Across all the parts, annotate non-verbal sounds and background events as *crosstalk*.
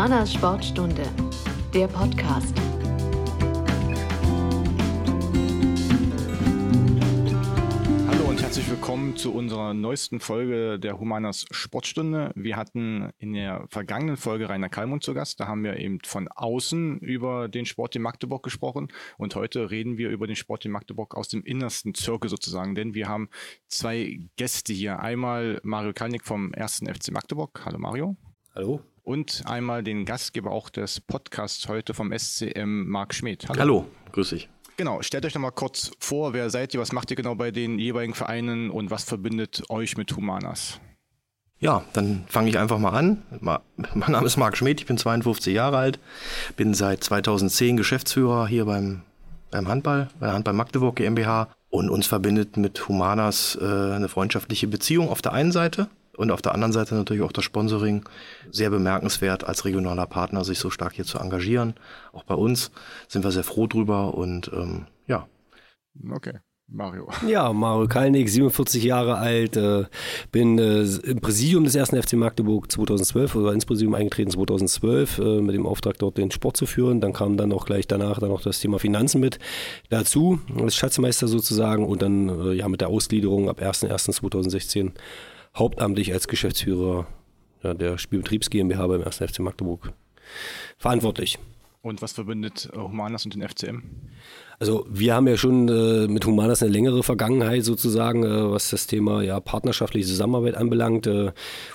Humanas Sportstunde, der Podcast. Hallo und herzlich willkommen zu unserer neuesten Folge der Humanas Sportstunde. Wir hatten in der vergangenen Folge Rainer Kallmund zu Gast. Da haben wir eben von außen über den Sport in Magdeburg gesprochen. Und heute reden wir über den Sport in Magdeburg aus dem innersten Zirkel sozusagen. Denn wir haben zwei Gäste hier. Einmal Mario Kalnick vom 1. FC Magdeburg. Hallo Mario. Hallo. Und einmal den Gastgeber auch des Podcasts heute vom SCM, Marc Schmidt. Hallo. Hallo, grüß dich. Genau, stellt euch noch mal kurz vor, wer seid ihr, was macht ihr genau bei den jeweiligen Vereinen und was verbindet euch mit Humanas? Ja, dann fange ich einfach mal an. Mein Name ist Marc Schmidt, ich bin 52 Jahre alt, bin seit 2010 Geschäftsführer hier beim, beim Handball, bei der Handball Magdeburg GmbH und uns verbindet mit Humanas äh, eine freundschaftliche Beziehung auf der einen Seite und auf der anderen Seite natürlich auch das Sponsoring. Sehr bemerkenswert, als regionaler Partner sich so stark hier zu engagieren. Auch bei uns sind wir sehr froh drüber und ähm, ja. Okay. Mario. Ja, Mario Kalnick, 47 Jahre alt, äh, bin äh, im Präsidium des ersten FC Magdeburg 2012 oder ins Präsidium eingetreten 2012 äh, mit dem Auftrag dort den Sport zu führen. Dann kam dann auch gleich danach dann noch das Thema Finanzen mit dazu, als Schatzmeister sozusagen und dann äh, ja mit der Ausgliederung ab 1.1.2016 hauptamtlich als Geschäftsführer ja, der Spielbetriebs GmbH beim 1. FC Magdeburg verantwortlich. Und was verbindet Humanas und den FCM? Also wir haben ja schon äh, mit Humanas eine längere Vergangenheit sozusagen, äh, was das Thema ja partnerschaftliche Zusammenarbeit anbelangt. Äh,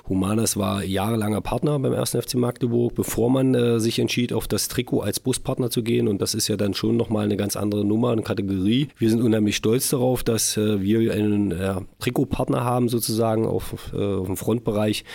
Humanas war jahrelanger Partner beim 1. FC Magdeburg, bevor man äh, sich entschied, auf das Trikot als Buspartner zu gehen. Und das ist ja dann schon nochmal eine ganz andere Nummer, eine Kategorie. Wir sind unheimlich stolz darauf, dass äh, wir einen Trikotpartner haben sozusagen auf, äh, auf dem Frontbereich,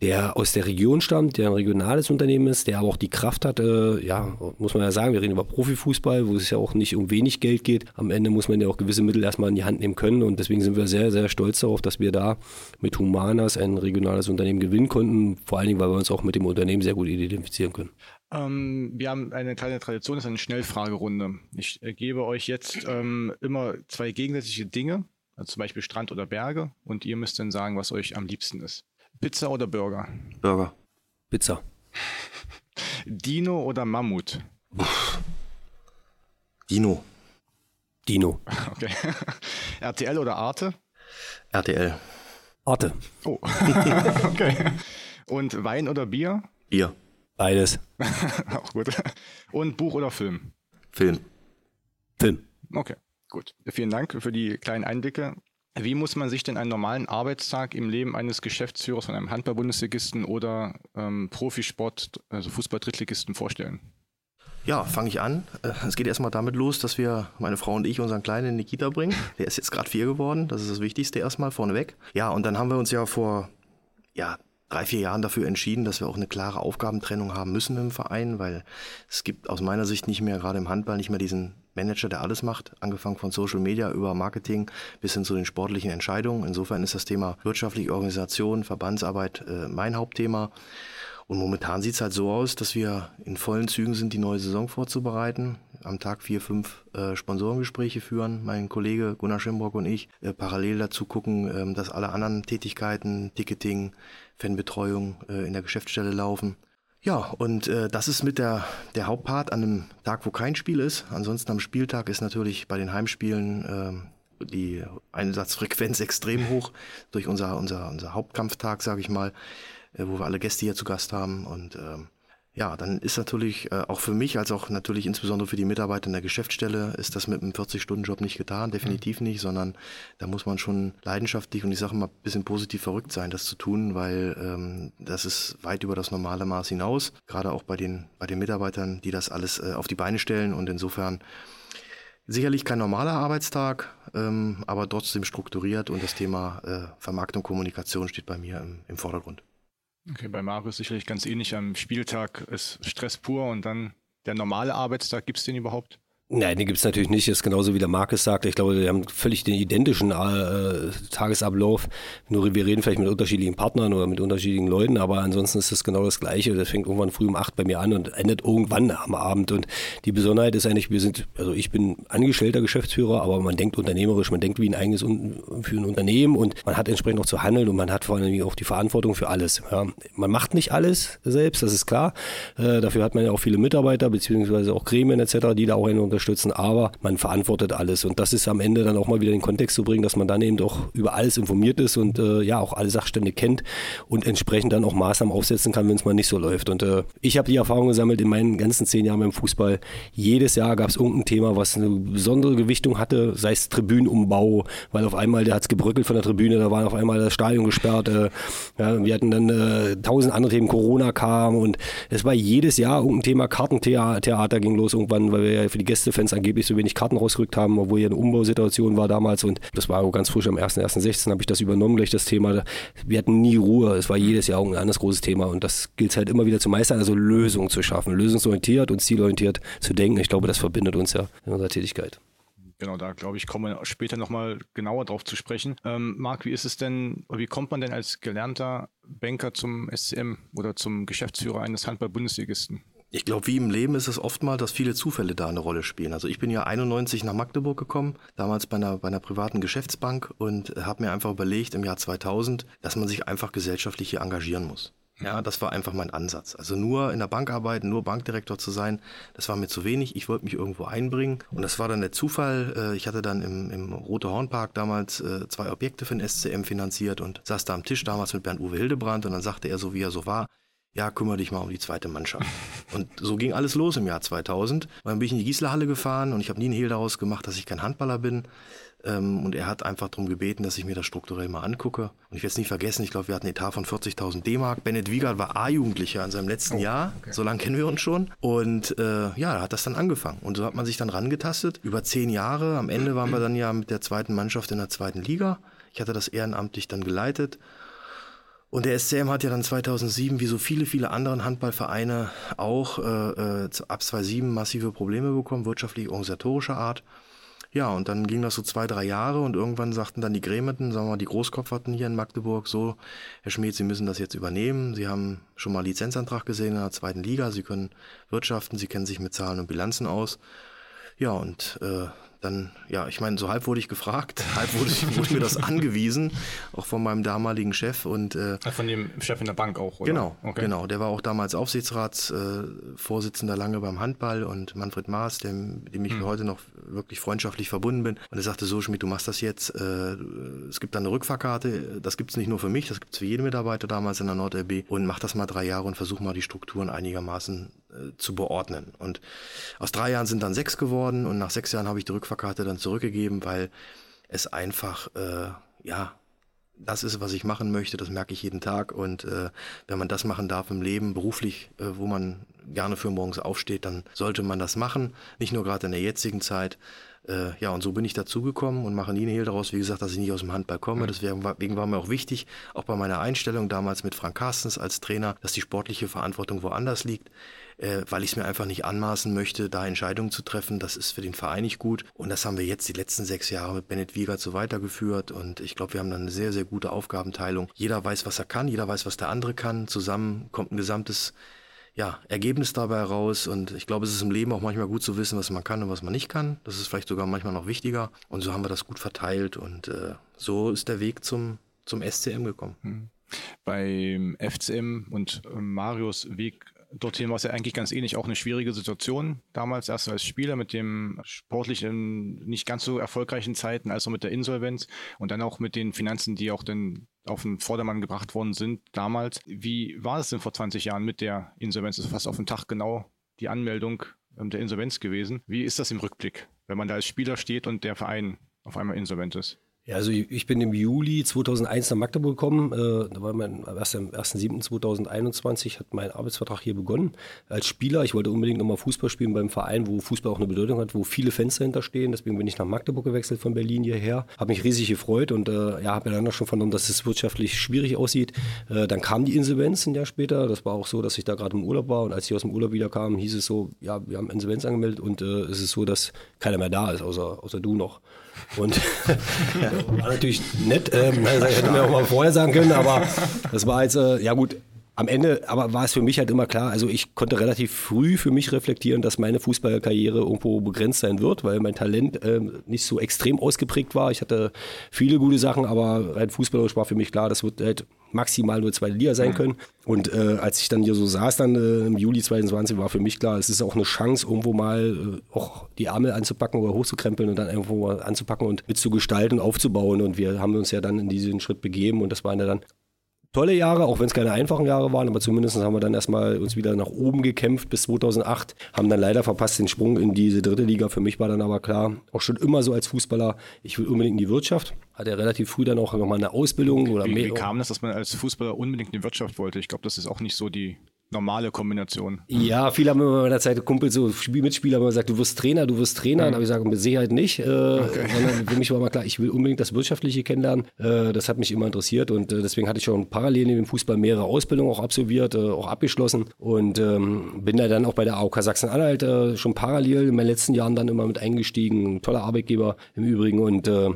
der aus der Region stammt, der ein regionales Unternehmen ist, der aber auch die Kraft hat, ja, muss man ja sagen, wir reden über Profifußball, wo es ja auch nicht um wenig Geld geht. Am Ende muss man ja auch gewisse Mittel erstmal in die Hand nehmen können und deswegen sind wir sehr, sehr stolz darauf, dass wir da mit Humanas ein regionales Unternehmen gewinnen konnten. Vor allen Dingen, weil wir uns auch mit dem Unternehmen sehr gut identifizieren können. Ähm, wir haben eine kleine Tradition, das ist eine Schnellfragerunde. Ich äh, gebe euch jetzt ähm, immer zwei gegensätzliche Dinge, also zum Beispiel Strand oder Berge, und ihr müsst dann sagen, was euch am liebsten ist. Pizza oder Burger? Burger. Pizza. Dino oder Mammut? Dino. Dino. *laughs* Okay. *laughs* RTL oder Arte? RTL. Arte. Oh. *laughs* okay. Und Wein oder Bier? Bier. Beides. Auch gut. Und Buch oder Film? Film. Film. Okay, gut. Vielen Dank für die kleinen Einblicke. Wie muss man sich denn einen normalen Arbeitstag im Leben eines Geschäftsführers von einem Handball-Bundesligisten oder ähm, Profisport, also Fußball-Drittligisten vorstellen? Ja, fange ich an. Äh, es geht erstmal damit los, dass wir, meine Frau und ich, unseren Kleinen in die Kita bringen. Der ist jetzt gerade vier geworden. Das ist das Wichtigste erstmal vorneweg. Ja, und dann haben wir uns ja vor ja, drei, vier Jahren dafür entschieden, dass wir auch eine klare Aufgabentrennung haben müssen im Verein, weil es gibt aus meiner Sicht nicht mehr, gerade im Handball, nicht mehr diesen Manager, der alles macht, angefangen von Social Media über Marketing bis hin zu den sportlichen Entscheidungen. Insofern ist das Thema wirtschaftliche Organisation, Verbandsarbeit äh, mein Hauptthema. Und momentan sieht es halt so aus, dass wir in vollen Zügen sind, die neue Saison vorzubereiten. Am Tag vier, fünf äh, Sponsorengespräche führen. Mein Kollege Gunnar Schimbrock und ich äh, parallel dazu gucken, ähm, dass alle anderen Tätigkeiten, Ticketing, Fanbetreuung äh, in der Geschäftsstelle laufen. Ja, und äh, das ist mit der, der Hauptpart an einem Tag, wo kein Spiel ist. Ansonsten am Spieltag ist natürlich bei den Heimspielen äh, die Einsatzfrequenz *laughs* extrem hoch durch unser, unser, unser Hauptkampftag, sage ich mal. Äh, wo wir alle Gäste hier zu Gast haben. Und ähm, ja, dann ist natürlich äh, auch für mich, als auch natürlich insbesondere für die Mitarbeiter in der Geschäftsstelle, ist das mit einem 40-Stunden-Job nicht getan, definitiv mhm. nicht, sondern da muss man schon leidenschaftlich und ich sage mal ein bisschen positiv verrückt sein, das zu tun, weil ähm, das ist weit über das normale Maß hinaus, gerade auch bei den, bei den Mitarbeitern, die das alles äh, auf die Beine stellen und insofern Sicherlich kein normaler Arbeitstag, ähm, aber trotzdem strukturiert und das Thema äh, Vermarktung, Kommunikation steht bei mir im, im Vordergrund. Okay, bei Marius sicherlich ganz ähnlich. Am Spieltag ist Stress pur und dann der normale Arbeitstag, gibt es den überhaupt? Nein, den gibt es natürlich nicht. Das ist genauso wie der Markus sagt. Ich glaube, wir haben völlig den identischen äh, Tagesablauf. Nur wir reden vielleicht mit unterschiedlichen Partnern oder mit unterschiedlichen Leuten, aber ansonsten ist es genau das Gleiche. Das fängt irgendwann früh um acht bei mir an und endet irgendwann am Abend. Und die Besonderheit ist eigentlich, wir sind, also ich bin angestellter Geschäftsführer, aber man denkt unternehmerisch, man denkt wie ein eigenes für ein Unternehmen und man hat entsprechend auch zu handeln und man hat vor allem auch die Verantwortung für alles. Ja. Man macht nicht alles selbst, das ist klar. Äh, dafür hat man ja auch viele Mitarbeiter beziehungsweise auch Gremien etc., die da auch einen unterstützen, aber man verantwortet alles. Und das ist am Ende dann auch mal wieder in den Kontext zu bringen, dass man dann eben auch über alles informiert ist und äh, ja auch alle Sachstände kennt und entsprechend dann auch Maßnahmen aufsetzen kann, wenn es mal nicht so läuft. Und äh, ich habe die Erfahrung gesammelt in meinen ganzen zehn Jahren beim Fußball. Jedes Jahr gab es irgendein Thema, was eine besondere Gewichtung hatte, sei es Tribünenumbau, weil auf einmal, der hat es gebröckelt von der Tribüne, da war auf einmal das Stadion gesperrt. Äh, ja, wir hatten dann äh, tausend andere Themen, Corona kam und es war jedes Jahr irgendein Thema, Kartentheater ging los irgendwann, weil wir ja für die Gästefans angeblich so wenig Karten rausgerückt haben, obwohl ja eine Umbausituation war damals und das war auch ganz frisch am 1.1.16 habe ich das übernommen, gleich das Thema. Wir hatten nie Ruhe, es war jedes Jahr ein anderes großes Thema und das gilt halt immer wieder zu meistern, also Lösungen zu schaffen, lösungsorientiert und zielorientiert zu denken. Ich glaube, das verbindet uns ja in unserer Tätigkeit. Genau, da glaube ich, kommen wir später nochmal genauer drauf zu sprechen. Ähm, Marc, wie ist es denn, wie kommt man denn als gelernter Banker zum SCM oder zum Geschäftsführer eines Handball-Bundesligisten? Ich glaube, wie im Leben ist es oft mal, dass viele Zufälle da eine Rolle spielen. Also ich bin ja 91 nach Magdeburg gekommen, damals bei einer, bei einer privaten Geschäftsbank und habe mir einfach überlegt im Jahr 2000, dass man sich einfach gesellschaftlich hier engagieren muss. Ja, das war einfach mein Ansatz. Also nur in der Bank arbeiten, nur Bankdirektor zu sein, das war mir zu wenig. Ich wollte mich irgendwo einbringen. Und das war dann der Zufall. Äh, ich hatte dann im, im Rote Hornpark damals äh, zwei Objekte für den SCM finanziert und saß da am Tisch damals mit Bernd Uwe Hildebrand und dann sagte er so, wie er so war, ja, kümmere dich mal um die zweite Mannschaft. *laughs* Und so ging alles los im Jahr 2000. Dann bin ich in die Gießlerhalle gefahren und ich habe nie einen Hehl daraus gemacht, dass ich kein Handballer bin. Ähm, und er hat einfach darum gebeten, dass ich mir das strukturell mal angucke. Und ich werde es nicht vergessen, ich glaube, wir hatten einen Etat von 40.000 D-Mark. Bennett Wiegald war A-Jugendlicher in seinem letzten oh, Jahr. Okay. So lange kennen wir uns schon. Und äh, ja, da hat das dann angefangen. Und so hat man sich dann rangetastet. Über zehn Jahre. Am Ende waren wir dann ja mit der zweiten Mannschaft in der zweiten Liga. Ich hatte das ehrenamtlich dann geleitet. Und der SCM hat ja dann 2007, wie so viele, viele anderen Handballvereine, auch äh, äh, ab 2007 massive Probleme bekommen, wirtschaftlich organisatorischer Art. Ja, und dann ging das so zwei, drei Jahre und irgendwann sagten dann die Grämeten, sagen wir mal, die Großkopferten hier in Magdeburg, so, Herr Schmidt, Sie müssen das jetzt übernehmen. Sie haben schon mal Lizenzantrag gesehen in der zweiten Liga, Sie können wirtschaften, Sie kennen sich mit Zahlen und Bilanzen aus. Ja, und äh, dann, ja, ich meine, so halb wurde ich gefragt, *laughs* halb wurde, ich, wurde mir das *laughs* angewiesen, auch von meinem damaligen Chef und äh, von dem Chef in der Bank auch, oder? Genau, okay. genau. Der war auch damals Aufsichtsratsvorsitzender äh, lange beim Handball und Manfred Maas, dem, dem ich hm. heute noch wirklich freundschaftlich verbunden bin. Und er sagte so, Schmidt, du machst das jetzt. Äh, es gibt da eine Rückfahrkarte, das gibt's nicht nur für mich, das gibt's für jeden Mitarbeiter damals in der NordLB und mach das mal drei Jahre und versuch mal die Strukturen einigermaßen zu beordnen. Und aus drei Jahren sind dann sechs geworden und nach sechs Jahren habe ich die Rückfahrkarte dann zurückgegeben, weil es einfach, äh, ja, das ist, was ich machen möchte, das merke ich jeden Tag. Und äh, wenn man das machen darf im Leben, beruflich, äh, wo man gerne für morgens aufsteht, dann sollte man das machen. Nicht nur gerade in der jetzigen Zeit. Äh, ja, und so bin ich dazugekommen und mache nie einen Hehl daraus, wie gesagt, dass ich nicht aus dem Handball komme. Mhm. Deswegen war mir auch wichtig, auch bei meiner Einstellung damals mit Frank Carstens als Trainer, dass die sportliche Verantwortung woanders liegt äh, weil ich es mir einfach nicht anmaßen möchte, da Entscheidungen zu treffen. Das ist für den Verein nicht gut. Und das haben wir jetzt die letzten sechs Jahre mit Bennett Wiegert so weitergeführt. Und ich glaube, wir haben dann eine sehr, sehr gute Aufgabenteilung. Jeder weiß, was er kann, jeder weiß, was der andere kann. Zusammen kommt ein gesamtes ja, Ergebnis dabei raus. Und ich glaube, es ist im Leben auch manchmal gut zu wissen, was man kann und was man nicht kann. Das ist vielleicht sogar manchmal noch wichtiger. Und so haben wir das gut verteilt. Und äh, so ist der Weg zum, zum SCM gekommen. Hm. Beim FCM und Marius Weg dorthin war es ja eigentlich ganz ähnlich, auch eine schwierige Situation. Damals erst als Spieler mit dem sportlich nicht ganz so erfolgreichen Zeiten, als auch mit der Insolvenz und dann auch mit den Finanzen, die auch dann auf den Vordermann gebracht worden sind damals. Wie war es denn vor 20 Jahren mit der Insolvenz? Das ist fast auf den Tag genau die Anmeldung ähm, der Insolvenz gewesen. Wie ist das im Rückblick, wenn man da als Spieler steht und der Verein auf einmal insolvent ist? Ja, also ich bin im Juli 2001 nach Magdeburg gekommen. Äh, da war mein erst am 1.7.2021 hat mein Arbeitsvertrag hier begonnen als Spieler. Ich wollte unbedingt nochmal Fußball spielen beim Verein, wo Fußball auch eine Bedeutung hat, wo viele Fans dahinter stehen. Deswegen bin ich nach Magdeburg gewechselt von Berlin hierher. Habe mich riesig gefreut und äh, ja, habe mir dann auch schon vernommen, dass es wirtschaftlich schwierig aussieht. Äh, dann kam die Insolvenz ein Jahr später. Das war auch so, dass ich da gerade im Urlaub war und als ich aus dem Urlaub wieder kam, hieß es so, ja, wir haben Insolvenz angemeldet und äh, es ist so, dass keiner mehr da ist, außer, außer du noch. Und *laughs* war natürlich nett, ähm, *laughs* hätte mir auch mal vorher sagen können, aber das war jetzt, äh, ja gut, am Ende aber war es für mich halt immer klar, also ich konnte relativ früh für mich reflektieren, dass meine Fußballkarriere irgendwo begrenzt sein wird, weil mein Talent äh, nicht so extrem ausgeprägt war. Ich hatte viele gute Sachen, aber rein fußballerisch war für mich klar, das wird halt maximal nur zweite Liga sein können. Und äh, als ich dann hier so saß, dann äh, im Juli 2020, war für mich klar, es ist auch eine Chance, irgendwo mal äh, auch die Ärmel anzupacken oder hochzukrempeln und dann irgendwo mal anzupacken und mitzugestalten, aufzubauen. Und wir haben uns ja dann in diesen Schritt begeben und das waren ja dann tolle Jahre, auch wenn es keine einfachen Jahre waren, aber zumindest haben wir dann erstmal uns wieder nach oben gekämpft bis 2008, haben dann leider verpasst den Sprung in diese dritte Liga. Für mich war dann aber klar, auch schon immer so als Fußballer, ich will unbedingt in die Wirtschaft. Hatte ja relativ früh dann auch nochmal eine Ausbildung oder wie, mehr. Wie kam das, dass man als Fußballer unbedingt in die Wirtschaft wollte? Ich glaube, das ist auch nicht so die normale Kombination. Ja, viele haben immer in meiner Zeit Kumpel, so Mitspieler haben immer gesagt, du wirst Trainer, du wirst Trainer. Mhm. Da habe ich gesagt, mit Sicherheit nicht. Äh, okay. Sondern *laughs* für mich war mal klar, ich will unbedingt das Wirtschaftliche kennenlernen. Äh, das hat mich immer interessiert und äh, deswegen hatte ich schon parallel neben dem Fußball mehrere Ausbildungen auch absolviert, äh, auch abgeschlossen und ähm, bin da dann auch bei der AOK Sachsen-Anhalt äh, schon parallel in meinen letzten Jahren dann immer mit eingestiegen. Toller Arbeitgeber im Übrigen und äh,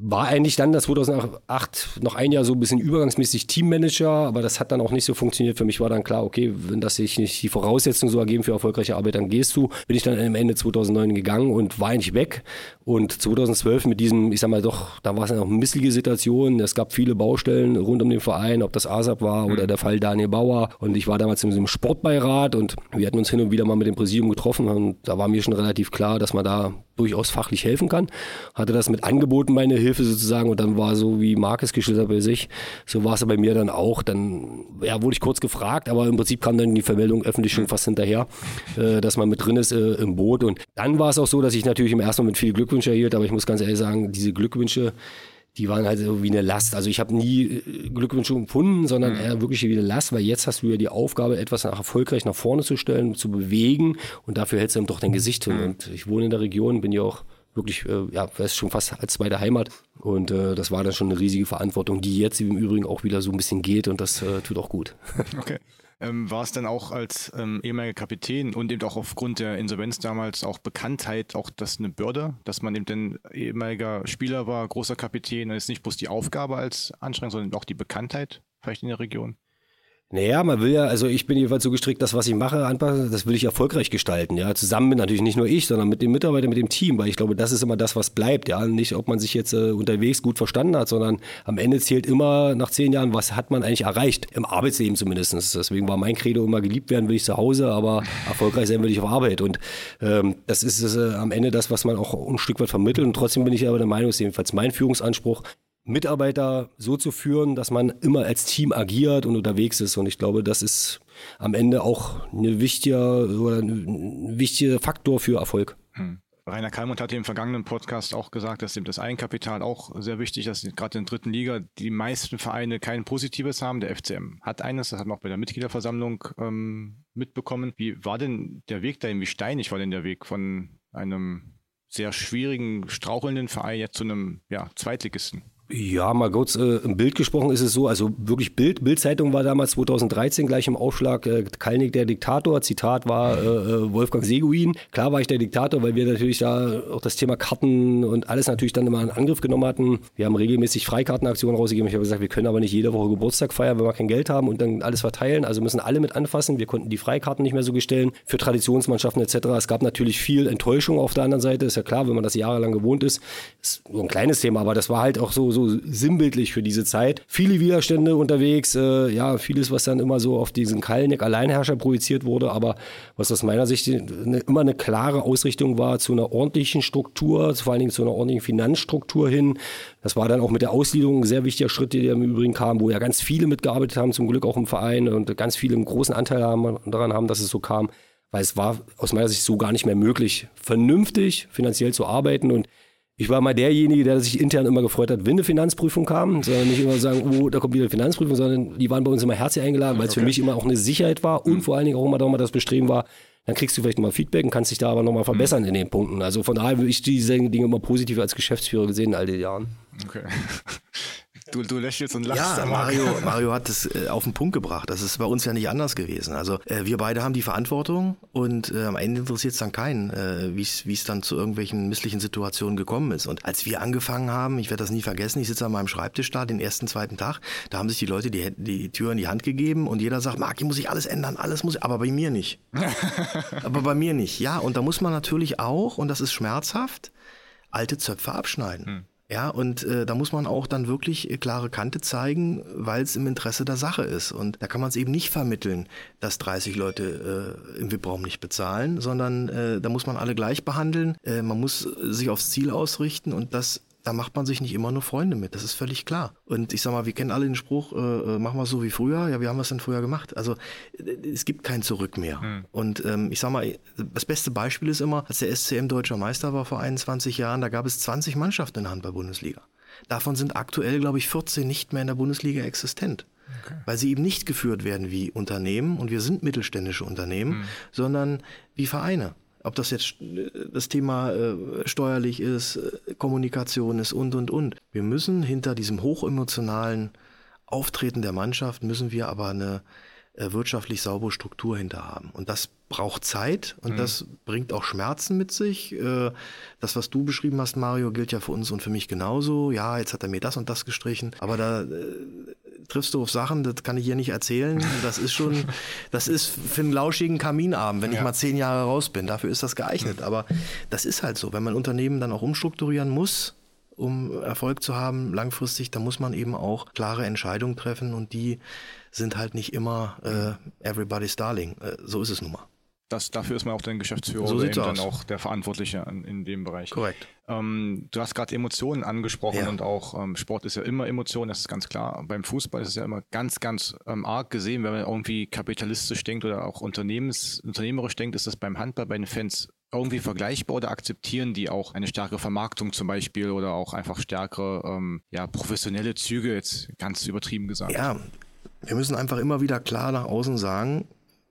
war eigentlich dann das 2008 noch ein Jahr so ein bisschen übergangsmäßig Teammanager, aber das hat dann auch nicht so funktioniert. Für mich war dann klar, okay, wenn das sich nicht die Voraussetzungen so ergeben für erfolgreiche Arbeit, dann gehst du. Bin ich dann am Ende 2009 gegangen und war eigentlich weg. Und 2012 mit diesem, ich sag mal doch, da war es ja noch eine missliche Situation. Es gab viele Baustellen rund um den Verein, ob das ASAP war oder mhm. der Fall Daniel Bauer. Und ich war damals in diesem Sportbeirat und wir hatten uns hin und wieder mal mit dem Präsidium getroffen und da war mir schon relativ klar, dass man da durchaus fachlich helfen kann. Hatte das mit angeboten, meine Hilfe sozusagen. Und dann war so, wie Markus geschildert bei sich, so war es bei mir dann auch. Dann ja, wurde ich kurz gefragt, aber im Prinzip kam dann die Vermeldung öffentlich schon fast hinterher, äh, dass man mit drin ist äh, im Boot. Und dann war es auch so, dass ich natürlich im ersten Moment viele Glückwünsche erhielt, aber ich muss ganz ehrlich sagen, diese Glückwünsche, die waren halt so wie eine Last. Also ich habe nie äh, Glückwünsche empfunden, sondern mhm. eher wirklich wie eine Last, weil jetzt hast du ja die Aufgabe, etwas nach erfolgreich nach vorne zu stellen, zu bewegen und dafür hältst du dann doch dein Gesicht hin. Mhm. Und ich wohne in der Region, bin ja auch wirklich, äh, ja, das ist schon fast als zweite Heimat. Und äh, das war dann schon eine riesige Verantwortung, die jetzt im Übrigen auch wieder so ein bisschen geht und das äh, tut auch gut. Okay. Ähm, war es dann auch als ähm, ehemaliger Kapitän und eben auch aufgrund der Insolvenz damals auch Bekanntheit auch das eine Bürde, dass man eben dann ehemaliger Spieler war, großer Kapitän, dann ist nicht bloß die Aufgabe als Anstrengung, sondern auch die Bekanntheit vielleicht in der Region? Naja, man will ja, also ich bin jedenfalls so gestrickt, das, was ich mache, anpassen, das will ich erfolgreich gestalten. Ja, zusammen mit natürlich nicht nur ich, sondern mit den Mitarbeitern, mit dem Team, weil ich glaube, das ist immer das, was bleibt. Ja, nicht, ob man sich jetzt äh, unterwegs gut verstanden hat, sondern am Ende zählt immer nach zehn Jahren, was hat man eigentlich erreicht im Arbeitsleben zumindest. Deswegen war mein Credo immer geliebt werden will ich zu Hause, aber erfolgreich sein will ich auf Arbeit. Und ähm, das ist äh, am Ende das, was man auch ein Stück weit vermittelt. Und trotzdem bin ich aber der Meinung, ist jedenfalls mein Führungsanspruch, Mitarbeiter so zu führen, dass man immer als Team agiert und unterwegs ist. Und ich glaube, das ist am Ende auch eine wichtige, oder ein wichtiger Faktor für Erfolg. Hm. Rainer Kalmund hat im vergangenen Podcast auch gesagt, dass eben das Eigenkapital auch sehr wichtig ist, dass gerade in der dritten Liga die meisten Vereine kein positives haben. Der FCM hat eines, das hat man auch bei der Mitgliederversammlung ähm, mitbekommen. Wie war denn der Weg dahin? Wie steinig war denn der Weg von einem sehr schwierigen, strauchelnden Verein jetzt zu einem ja, Zweitligisten? Ja, mal kurz äh, im Bild gesprochen ist es so, also wirklich Bild, Bildzeitung war damals 2013 gleich im Aufschlag, äh, Kalnick der Diktator, Zitat war äh, äh, Wolfgang Seguin. Klar war ich der Diktator, weil wir natürlich da auch das Thema Karten und alles natürlich dann immer in Angriff genommen hatten. Wir haben regelmäßig Freikartenaktionen rausgegeben. Ich habe gesagt, wir können aber nicht jede Woche Geburtstag feiern, wenn wir kein Geld haben und dann alles verteilen. Also müssen alle mit anfassen. Wir konnten die Freikarten nicht mehr so gestellen für Traditionsmannschaften etc. Es gab natürlich viel Enttäuschung auf der anderen Seite, ist ja klar, wenn man das jahrelang gewohnt ist. Ist nur ein kleines Thema, aber das war halt auch so, so so sinnbildlich für diese Zeit. Viele Widerstände unterwegs, äh, ja, vieles, was dann immer so auf diesen Kalnick Alleinherrscher projiziert wurde, aber was aus meiner Sicht eine, immer eine klare Ausrichtung war zu einer ordentlichen Struktur, vor allen Dingen zu einer ordentlichen Finanzstruktur hin. Das war dann auch mit der Ausgliederung ein sehr wichtiger Schritt, der im Übrigen kam, wo ja ganz viele mitgearbeitet haben, zum Glück auch im Verein und ganz viele einen großen Anteil haben, daran haben, dass es so kam weil es war aus meiner Sicht so gar nicht mehr möglich, vernünftig finanziell zu arbeiten und Ich war mal derjenige, der sich intern immer gefreut hat, wenn eine Finanzprüfung kam, sondern nicht immer sagen, oh, da kommt wieder eine Finanzprüfung, sondern die waren bei uns immer herzlich eingeladen, weil es okay. für mich immer auch eine Sicherheit war und mhm. vor allen Dingen auch immer darum das Bestreben war, dann kriegst du vielleicht nochmal Feedback und kannst dich da aber nochmal verbessern mhm. in den Punkten. Also von daher habe ich diese Dinge immer positiv als Geschäftsführer gesehen in all den Jahren. Okay. Du, du lächelst und lachst. Ja, Mario, *laughs* Mario hat es äh, auf den Punkt gebracht. Das ist bei uns ja nicht anders gewesen. Also äh, wir beide haben die Verantwortung und äh, am Ende interessiert es dann keinen, äh, wie es dann zu irgendwelchen misslichen Situationen gekommen ist. Und als wir angefangen haben, ich werde das nie vergessen, ich sitze an meinem Schreibtisch da, den ersten, zweiten Tag, da haben sich die Leute die, die Tür in die Hand gegeben und jeder sagt, Marc, hier muss ich alles ändern, alles muss ich, aber bei mir nicht. *laughs* aber bei mir nicht. Ja, und da muss man natürlich auch, und das ist schmerzhaft, alte Zöpfe abschneiden. Hm. Ja, und äh, da muss man auch dann wirklich äh, klare Kante zeigen, weil es im Interesse der Sache ist. Und da kann man es eben nicht vermitteln, dass 30 Leute äh, im VIP-Raum nicht bezahlen, sondern äh, da muss man alle gleich behandeln. Äh, man muss sich aufs Ziel ausrichten und das da macht man sich nicht immer nur Freunde mit, das ist völlig klar. Und ich sag mal, wir kennen alle den Spruch, äh, äh machen wir es so wie früher. Ja, wie haben wir es denn früher gemacht? Also äh, es gibt kein Zurück mehr. Mhm. Und ähm, ich sag mal, das beste Beispiel ist immer, als der SCM deutscher Meister war vor 21 Jahren, da gab es 20 Mannschaften in der Handball-Bundesliga. Davon sind aktuell, glaube ich, 14 nicht mehr in der Bundesliga existent. Okay. Weil sie eben nicht geführt werden wie Unternehmen und wir sind mittelständische Unternehmen, mhm. sondern wie Vereine. Ob das jetzt äh, das Thema äh, steuerlich ist, äh, Kommunikation ist und, und, und. Wir müssen hinter diesem hochemotionalen Auftreten der Mannschaft, müssen wir aber eine äh, wirtschaftlich saubere Struktur hinter haben. Und das braucht Zeit und mhm. das bringt auch Schmerzen mit sich. Äh, das, was du beschrieben hast, Mario, gilt ja für uns und für mich genauso. Ja, jetzt hat er mir das und das gestrichen. Aber da triffst du auf Sachen, das kann ich hier nicht erzählen. Das ist schon, *laughs* das ist für einen lauschigen Kaminabend, wenn ja. ich mal zehn Jahre raus bin. Dafür ist das geeignet. Aber das ist halt so. Wenn man Unternehmen dann auch umstrukturieren muss, um Erfolg zu haben langfristig, dann muss man eben auch klare Entscheidungen treffen und die sind halt nicht immer äh, everybody's darling. Äh, so ist es nun mal. Das, dafür ist man auch der Geschäftsführer so oder eben dann auch der Verantwortliche in, in dem Bereich. Korrekt. Ähm, du hast gerade Emotionen angesprochen ja. und auch ähm, Sport ist ja immer Emotion, das ist ganz klar. Beim Fußball ist es ja immer ganz, ganz ähm, arg gesehen, wenn man irgendwie kapitalistisch denkt oder auch unternehmens, unternehmerisch denkt, ist das beim Handball bei den Fans irgendwie vergleichbar oder akzeptieren die auch eine stärkere Vermarktung zum Beispiel oder auch einfach stärkere, ähm, ja, professionelle Züge, jetzt ganz übertrieben gesagt? Ja, wir müssen einfach immer wieder klar nach außen sagen,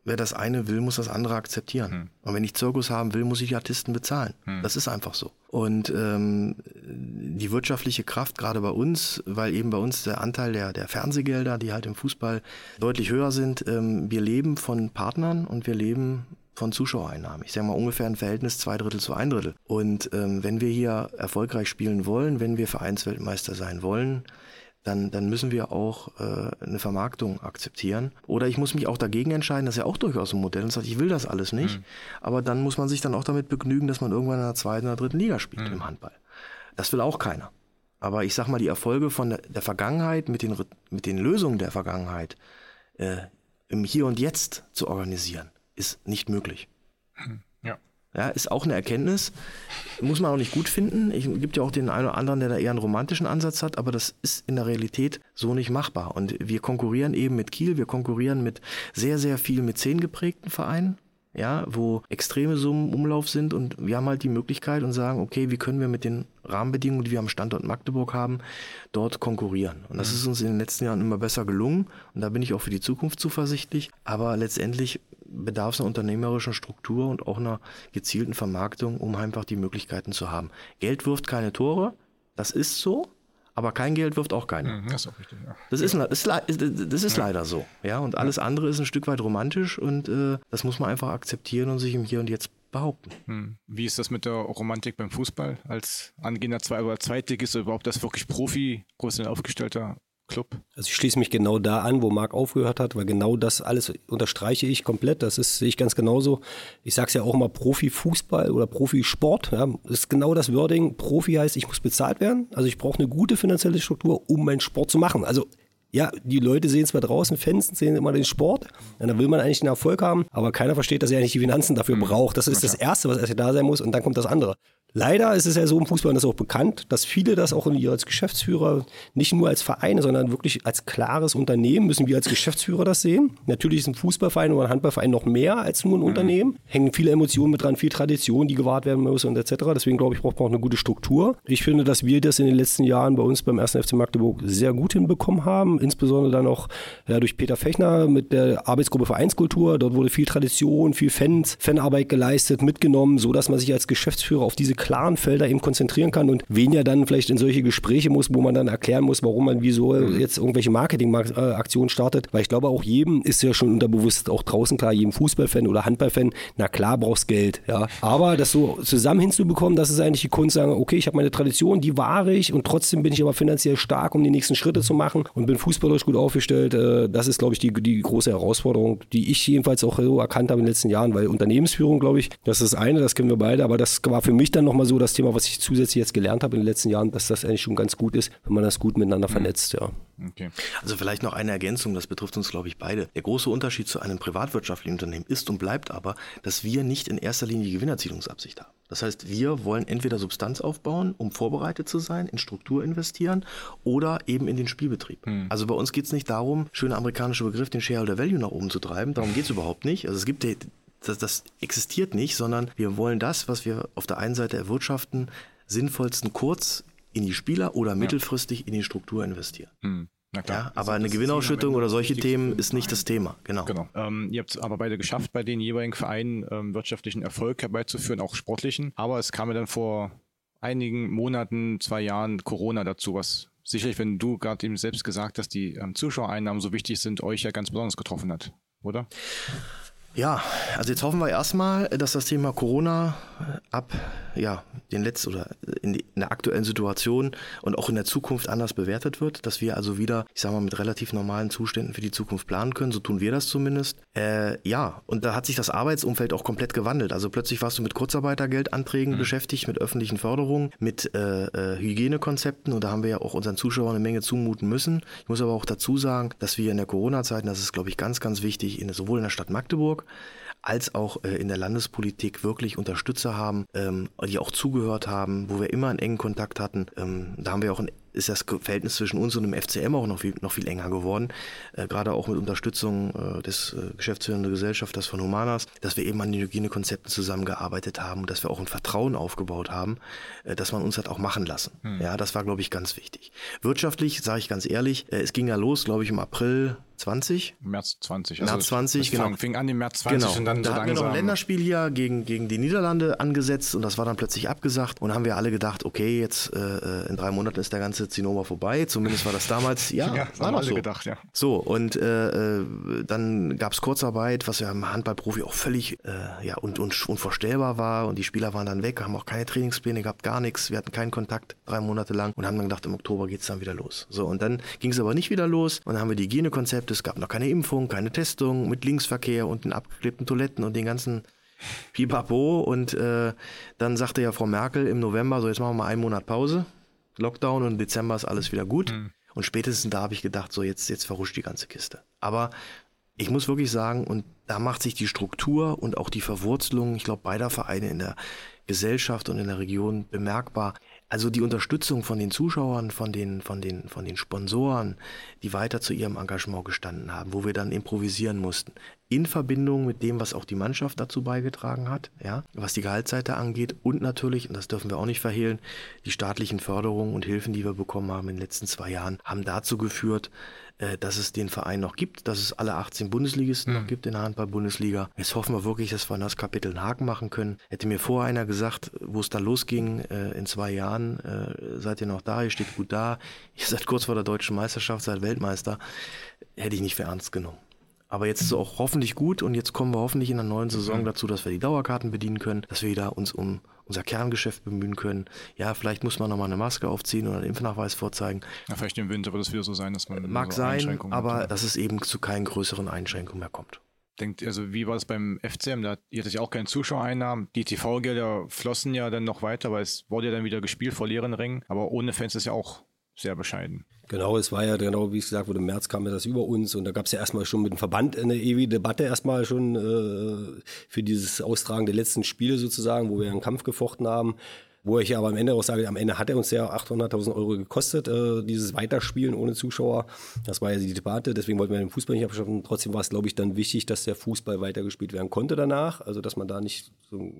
wer das eine will, muss das andere akzeptieren. Hm. Und wenn ich Zirkus haben will, muss ich die Artisten bezahlen. Hm. Das ist einfach so. Und ähm, die wirtschaftliche Kraft, gerade bei uns, weil eben bei uns der Anteil der, der Fernsehgelder, die halt im Fußball deutlich höher sind, ähm, wir leben von Partnern und wir leben von Zuschauereinnahmen. Ich sage mal ungefähr ein Verhältnis zwei Drittel zu ein Drittel. Und ähm, wenn wir hier erfolgreich spielen wollen, wenn wir Vereinsweltmeister sein wollen, dann, dann müssen wir auch äh, eine Vermarktung akzeptieren. Oder ich muss mich auch dagegen entscheiden, das ist ja auch durchaus ein Modell und sagt, ich will das alles nicht. Mhm. Aber dann muss man sich dann auch damit begnügen, dass man irgendwann in der zweiten oder dritten Liga spielt mhm. im Handball. Das will auch keiner. Aber ich sag mal, die Erfolge von der, der Vergangenheit mit den, mit den Lösungen der Vergangenheit äh, im Hier und Jetzt zu organisieren, ist nicht möglich. Mhm. Ja, ist auch eine Erkenntnis. Muss man auch nicht gut finden. Es gibt ja auch den einen oder anderen, der da eher einen romantischen Ansatz hat, aber das ist in der Realität so nicht machbar. Und wir konkurrieren eben mit Kiel, wir konkurrieren mit sehr, sehr viel mit zehn geprägten Vereinen. Ja, wo extreme Summen Umlauf sind und wir haben halt die Möglichkeit und sagen, okay, wie können wir mit den Rahmenbedingungen, die wir am Standort Magdeburg haben, dort konkurrieren. Und das mhm. ist uns in den letzten Jahren immer besser gelungen und da bin ich auch für die Zukunft zuversichtlich. Aber letztendlich bedarf es einer unternehmerischen Struktur und auch einer gezielten Vermarktung, um einfach die Möglichkeiten zu haben. Geld wirft keine Tore, das ist so, aber kein Geld wirft auch keine. Mhm, das ist auch richtig, ja. Das ist, ist, das ist ja. leider so. Ja, und alles andere ist ein Stück weit romantisch und äh, das muss man einfach akzeptieren und sich im Hier und Jetzt behaupten. Hm. Wie ist das mit der Romantik beim Fußball als angehender Zwei- oder Zweitligist oder überhaupt das wirklich Profi, professionell aufgestellter Club? Also ich schließe mich genau da an, wo Marc aufgehört hat, weil genau das alles unterstreiche ich komplett. Das ist, sehe ich ganz genauso. Ich sage es ja auch immer, Profifußball oder Profisport. Ja, ist genau das Wording. Profi heißt, ich muss bezahlt werden. Also ich brauche eine gute finanzielle Struktur, um meinen Sport zu machen. Also ja, die Leute sehen zwar draußen, Fans sehen immer den Sport, und dann will man eigentlich einen Erfolg haben, aber keiner versteht, dass er eigentlich die Finanzen dafür mhm. braucht. Das ist das Erste, was erst da sein muss und dann kommt das andere. Leider ist es ja so im Fußball, und das ist auch bekannt, dass viele das auch in, als Geschäftsführer nicht nur als Vereine, sondern wirklich als klares Unternehmen müssen wir als Geschäftsführer das sehen. Natürlich ist ein Fußballverein oder ein Handballverein noch mehr als nur ein mhm. Unternehmen. Hängen viele Emotionen mit dran, viel Tradition, die gewahrt werden muss und etc. Deswegen glaube ich, braucht man auch eine gute Struktur. Ich finde, dass wir das in den letzten Jahren bei uns beim 1. FC Magdeburg sehr gut hinbekommen haben. Insbesondere dann auch ja, durch Peter Fechner mit der Arbeitsgruppe Vereinskultur. Dort wurde viel Tradition, viel Fans, Fanarbeit geleistet, mitgenommen, so dass man sich als Geschäftsführer auf diese klaren Felder eben konzentrieren kann und weniger dann vielleicht in solche Gespräche muss, wo man dann erklären muss, warum man wieso mhm. jetzt irgendwelche Marketingaktionen startet. Weil ich glaube, auch jedem ist ja schon unterbewusst auch draußen klar, jedem Fußballfan oder Handballfan, na klar brauchst Geld, ja. Aber das so zusammen hinzubekommen, das ist eigentlich die Kunst, sagen, okay, ich habe meine Tradition, die wahre ich und trotzdem bin ich aber finanziell stark, um die nächsten Schritte zu machen und bin fußballerisch gut aufgestellt. Äh, das ist, glaube ich, die, die große Herausforderung, die ich jedenfalls auch so erkannt habe in den letzten Jahren, weil Unternehmensführung, glaube ich, das ist das eine, das kennen wir beide, aber das war für mich dann nochmal so das Thema, was ich zusätzlich jetzt gelernt habe in den letzten Jahren, dass das eigentlich schon ganz gut ist, wenn man das gut miteinander mhm. vernetzt, ja. Okay. Also vielleicht noch eine Ergänzung, das betrifft uns, glaube ich, beide. Der große Unterschied zu einem privatwirtschaftlichen Unternehmen ist und bleibt aber, dass wir nicht in erster Linie Gewinnerzielungsabsicht haben. Das heißt, wir wollen entweder Substanz aufbauen, um vorbereitet zu sein, in Struktur investieren oder eben in den Spielbetrieb. Hm. Also bei uns geht es nicht darum, schöner amerikanischer Begriff, den Shareholder Value nach oben zu treiben. Darum *laughs* geht es überhaupt nicht. Also es gibt das, das existiert nicht, sondern wir wollen das, was wir auf der einen Seite erwirtschaften, sinnvollsten kurz in die Spieler oder mittelfristig in die Struktur investieren. Hm. Ja, aber eine Gewinnausschüttung oder solche Themen ist nicht das Thema. Genau. genau. Ähm, ihr habt aber beide geschafft, bei den jeweiligen Vereinen ähm, wirtschaftlichen Erfolg herbeizuführen, auch sportlichen. Aber es kam ja dann vor einigen Monaten, zwei Jahren Corona dazu, was sicherlich, wenn du gerade eben selbst gesagt hast, die ähm, Zuschauereinnahmen so wichtig sind, euch ja ganz besonders getroffen hat, oder? Ja, also jetzt hoffen wir erstmal, dass das Thema Corona ab ja, den letzten oder in, die, in, der aktuellen Situation und auch in der Zukunft anders bewertet wird, dass wir also wieder, ich sag mal, mit relativ normalen Zuständen für die Zukunft planen können. So tun wir das zumindest. Äh, ja, und da hat sich das Arbeitsumfeld auch komplett gewandelt. Also plötzlich warst du mit Kurzarbeitergeldanträgen mhm. beschäftigt, mit öffentlichen Förderungen, mit äh, äh, Hygienekonzepten und da haben wir ja auch unseren Zuschauern eine Menge zumuten müssen. Ich muss aber auch dazu sagen, dass wir in der Corona-Zeit, das ist glaube ich ganz, ganz wichtig, in, sowohl in der Stadt Magdeburg als auch äh, in der Landespolitik wirklich Unterstützer haben, ähm, die auch zugehört haben, wo wir immer einen engen Kontakt hatten. Ähm, da haben wir auch ein ist das Verhältnis zwischen uns und dem FCM auch noch viel, noch viel enger geworden. Äh, gerade auch mit Unterstützung äh, des äh, geschäftsführenden Gesellschafters von Humanas, dass wir eben an den Hygienekonzepten zusammengearbeitet haben und dass wir auch ein Vertrauen aufgebaut haben, äh, dass man uns hat auch machen lassen. Hm. Ja, das war, glaube ich, ganz wichtig. Wirtschaftlich, sage ich ganz ehrlich, äh, es ging ja los, glaube ich, im April 20? März 20. Also März 20, genau. Fing, fing an im März 20 genau. und dann da so hatten wir noch ein Länderspiel hier gegen, gegen die Niederlande angesetzt und das war dann plötzlich abgesagt und haben wir alle gedacht, okay, jetzt äh, in drei Monaten ist der ganze Zinnober vorbei. Zumindest war das damals, ja, *laughs* ja war noch so. gedacht, ja. So, und äh, dann gab es Kurzarbeit, was ja im Handballprofi auch völlig äh, ja, und, und unvorstellbar war und die Spieler waren dann weg, haben auch keine Trainingspläne gehabt, gar nichts. Wir hatten keinen Kontakt drei Monate lang und haben dann gedacht, im Oktober geht es dann wieder los. So, und dann ging es aber nicht wieder los und dann haben wir die Hygienekonzepte es gab noch keine Impfung, keine Testung mit Linksverkehr und den abgeklebten Toiletten und den ganzen Pipapo. Und äh, dann sagte ja Frau Merkel im November, so jetzt machen wir mal einen Monat Pause, Lockdown und im Dezember ist alles wieder gut. Mhm. Und spätestens da habe ich gedacht, so jetzt, jetzt verruscht die ganze Kiste. Aber ich muss wirklich sagen, und da macht sich die Struktur und auch die Verwurzelung, ich glaube, beider Vereine in der Gesellschaft und in der Region bemerkbar. Also die Unterstützung von den Zuschauern, von den, von den, von den Sponsoren, die weiter zu ihrem Engagement gestanden haben, wo wir dann improvisieren mussten. In Verbindung mit dem, was auch die Mannschaft dazu beigetragen hat, ja, was die Gehaltsseite angeht und natürlich, und das dürfen wir auch nicht verhehlen, die staatlichen Förderungen und Hilfen, die wir bekommen haben in den letzten zwei Jahren, haben dazu geführt, äh, dass es den Verein noch gibt, dass es alle 18 Bundesligisten mhm. noch gibt in der Handball-Bundesliga. Jetzt hoffen wir wirklich, dass wir an das Kapitel einen Haken machen können. Hätte mir vorher einer gesagt, wo es da losging, äh, in zwei Jahren, äh, seid ihr noch da, ihr steht gut da, *laughs* ihr seid kurz vor der deutschen Meisterschaft, seid Weltmeister, hätte ich nicht für ernst genommen. Aber jetzt ist es auch hoffentlich gut und jetzt kommen wir hoffentlich in der neuen Saison mhm. dazu, dass wir die Dauerkarten bedienen können, dass wir wieder uns um unser Kerngeschäft bemühen können. Ja, vielleicht muss man nochmal eine Maske aufziehen oder einen Impfnachweis vorzeigen. Ja, vielleicht im Winter wird es wieder so sein, dass man. Mag so sein, aber hat. dass es eben zu keinen größeren Einschränkungen mehr kommt. Denkt, also wie war es beim FCM? Da ihr hattet ja auch keine Zuschauereinnahmen. Die TV-Gelder flossen ja dann noch weiter, weil es wurde ja dann wieder gespielt vor leeren Rängen. Aber ohne Fans ist ja auch sehr bescheiden. Genau, es war ja genau, wie es gesagt wurde, im März kam ja das über uns und da gab es ja erstmal schon mit dem Verband eine ewige Debatte erstmal schon äh, für dieses Austragen der letzten Spiele sozusagen, wo wir einen Kampf gefochten haben. Wo ich aber am Ende auch sage, am Ende hat er uns ja 800.000 Euro gekostet, äh, dieses Weiterspielen ohne Zuschauer. Das war ja die Debatte, deswegen wollten wir den Fußball nicht abschaffen. Trotzdem war es, glaube ich, dann wichtig, dass der Fußball weitergespielt werden konnte danach. Also, dass man da nicht so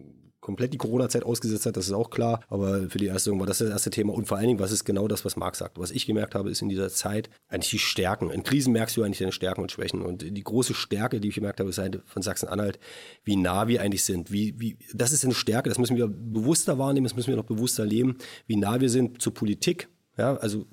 komplett die Corona-Zeit ausgesetzt hat, das ist auch klar. Aber für die erste war das das erste Thema. Und vor allen Dingen, was ist genau das, was Marc sagt? Was ich gemerkt habe, ist in dieser Zeit eigentlich die Stärken. In Krisen merkst du eigentlich deine Stärken und Schwächen. Und die große Stärke, die ich gemerkt habe, ist von Sachsen-Anhalt, wie nah wir eigentlich sind. Wie, wie, das ist eine Stärke, das müssen wir bewusster wahrnehmen, das müssen wir noch bewusster leben, wie nah wir sind zur Politik. Ja, also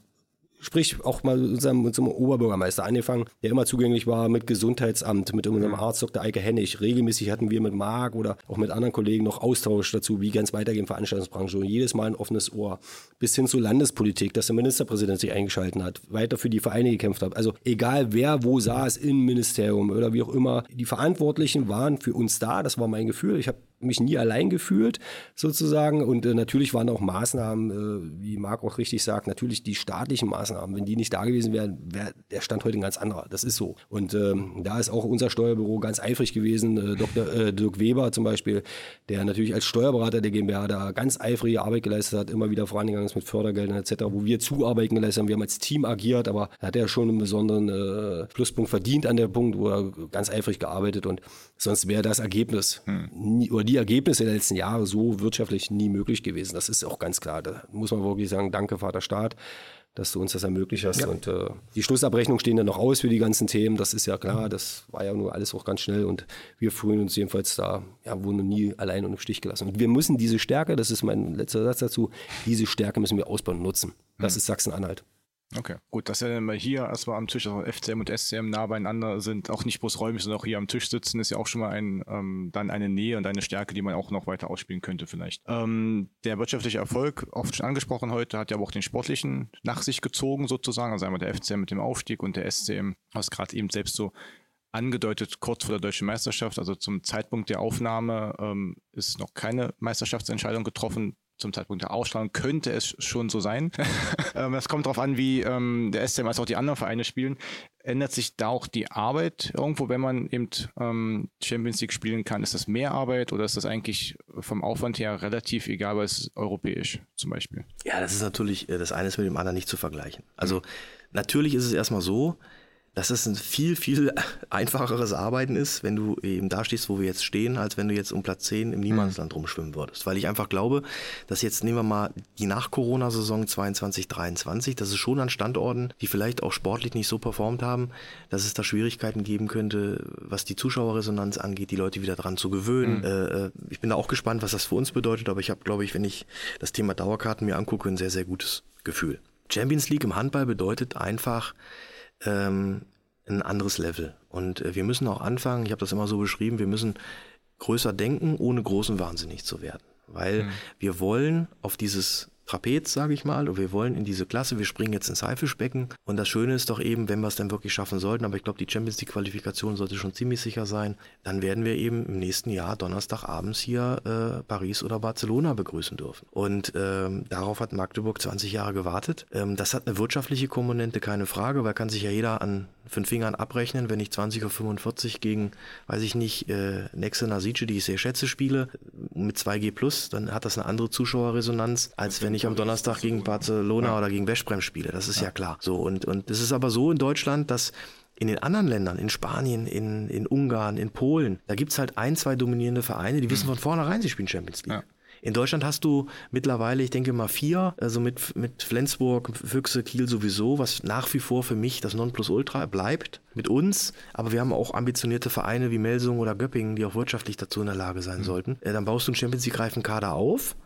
Sprich, auch mal unserem, unserem Oberbürgermeister angefangen, der immer zugänglich war mit Gesundheitsamt, mit unserem Arzt Dr. Eike Hennig. Regelmäßig hatten wir mit Marc oder auch mit anderen Kollegen noch Austausch dazu, wie ganz weitergehen Veranstaltungsbranche. Und jedes Mal ein offenes Ohr. Bis hin zur Landespolitik, dass der Ministerpräsident sich eingeschalten hat, weiter für die Vereine gekämpft hat. Also egal wer wo saß, im Ministerium oder wie auch immer, die Verantwortlichen waren für uns da. Das war mein Gefühl. Ich habe mich nie allein gefühlt, sozusagen. Und äh, natürlich waren auch Maßnahmen, äh, wie Marc auch richtig sagt, natürlich die staatlichen Maßnahmen. Wenn die nicht da gewesen wären, wäre der Stand heute ein ganz anderer. Das ist so. Und ähm, da ist auch unser Steuerbüro ganz eifrig gewesen. Äh, Dr. Äh, Dirk Weber zum Beispiel, der natürlich als Steuerberater der GmbH da ganz eifrige Arbeit geleistet hat, immer wieder vorangegangen ist mit Fördergeldern etc., wo wir Zuarbeiten geleistet haben. Wir haben als Team agiert, aber da hat er schon einen besonderen äh, Pluspunkt verdient an der Punkt, wo er ganz eifrig gearbeitet und sonst wäre das Ergebnis hm. nie, oder die die Ergebnisse der letzten Jahre so wirtschaftlich nie möglich gewesen. Das ist auch ganz klar. Da muss man wirklich sagen, danke Vater Staat, dass du uns das ermöglicht hast. Ja. Und äh, die Schlussabrechnungen stehen dann noch aus für die ganzen Themen. Das ist ja klar. Das war ja nur alles auch ganz schnell. Und wir fühlen uns jedenfalls da, ja, wurden nie allein und im Stich gelassen. Und wir müssen diese Stärke, das ist mein letzter Satz dazu, diese Stärke müssen wir ausbauen und nutzen. Das mhm. ist Sachsen-Anhalt. Okay, gut, dass wir mal hier erstmal am Tisch, also FCM und SCM nah beieinander sind, auch nicht bloß räumlich, sondern auch hier am Tisch sitzen, ist ja auch schon mal ein, ähm, dann eine Nähe und eine Stärke, die man auch noch weiter ausspielen könnte vielleicht. Ähm, der wirtschaftliche Erfolg, oft schon angesprochen heute, hat ja aber auch den sportlichen nach sich gezogen sozusagen, also einmal der FCM mit dem Aufstieg und der SCM, was gerade eben selbst so angedeutet kurz vor der deutschen Meisterschaft, also zum Zeitpunkt der Aufnahme ähm, ist noch keine Meisterschaftsentscheidung getroffen zum Zeitpunkt der Ausstrahlung könnte es schon so sein. *laughs* Ähm, es kommt darauf an, wie ähm, der SCM als auch die anderen Vereine spielen. Ändert sich da auch die Arbeit irgendwo, wenn man eben ähm, Champions League spielen kann? Ist das mehr Arbeit oder ist das eigentlich vom Aufwand her relativ egal, weil es europäisch zum Beispiel? Ja, das ist natürlich, äh, das eine ist mit dem anderen nicht zu vergleichen. Also natürlich ist es erstmal so, dass es ein viel, viel *laughs* einfacheres Arbeiten ist, wenn du eben da stehst, wo wir jetzt stehen, als wenn du jetzt um Platz 10 im Niemandsland mhm. rumschwimmen würdest. Weil ich einfach glaube, dass jetzt nehmen wir mal die Nach-Corona-Saison 22, 23, das ist schon an Standorten, die vielleicht auch sportlich nicht so performt haben, dass es da Schwierigkeiten geben könnte, was die Zuschauerresonanz angeht, die Leute wieder dran zu gewöhnen. Mhm. Äh, ich bin da auch gespannt, was das für uns bedeutet, aber ich habe, glaube ich, wenn ich das Thema Dauerkarten mir angucke, ein sehr, sehr gutes Gefühl. Champions League im Handball bedeutet einfach, ähm, ein anderes Level. Und äh, wir müssen auch anfangen, ich habe das immer so beschrieben, wir müssen größer denken, ohne großen Wahnsinnig zu werden. Weil mhm. wir wollen auf dieses Trapez, sage ich mal, und wir wollen in diese Klasse, wir springen jetzt ins Haifischbecken. Und das Schöne ist doch eben, wenn wir es dann wirklich schaffen sollten, aber ich glaube, die Champions League Qualifikation sollte schon ziemlich sicher sein, dann werden wir eben im nächsten Jahr Donnerstagabends hier äh, Paris oder Barcelona begrüßen dürfen. Und ähm, darauf hat Magdeburg 20 Jahre gewartet. Ähm, das hat eine wirtschaftliche Komponente, keine Frage, weil kann sich ja jeder an fünf Fingern abrechnen, wenn ich 20.45 Uhr gegen, weiß ich nicht, äh, Nexe Nasice, die ich sehr schätze, spiele, mit 2G plus, dann hat das eine andere Zuschauerresonanz, als wenn ich am Donnerstag gegen Barcelona oder gegen Westbrem spiele. Das ist ja, ja klar. So, und, und es ist aber so in Deutschland, dass in den anderen Ländern, in Spanien, in, in Ungarn, in Polen, da gibt's halt ein, zwei dominierende Vereine, die wissen mhm. von vornherein, sie spielen Champions League. Ja. In Deutschland hast du mittlerweile, ich denke mal vier, also mit, mit Flensburg, Füchse, Kiel sowieso, was nach wie vor für mich das Nonplusultra bleibt mit uns. Aber wir haben auch ambitionierte Vereine wie Melsung oder Göppingen, die auch wirtschaftlich dazu in der Lage sein mhm. sollten. Äh, dann baust du einen Champions League-reifen Kader auf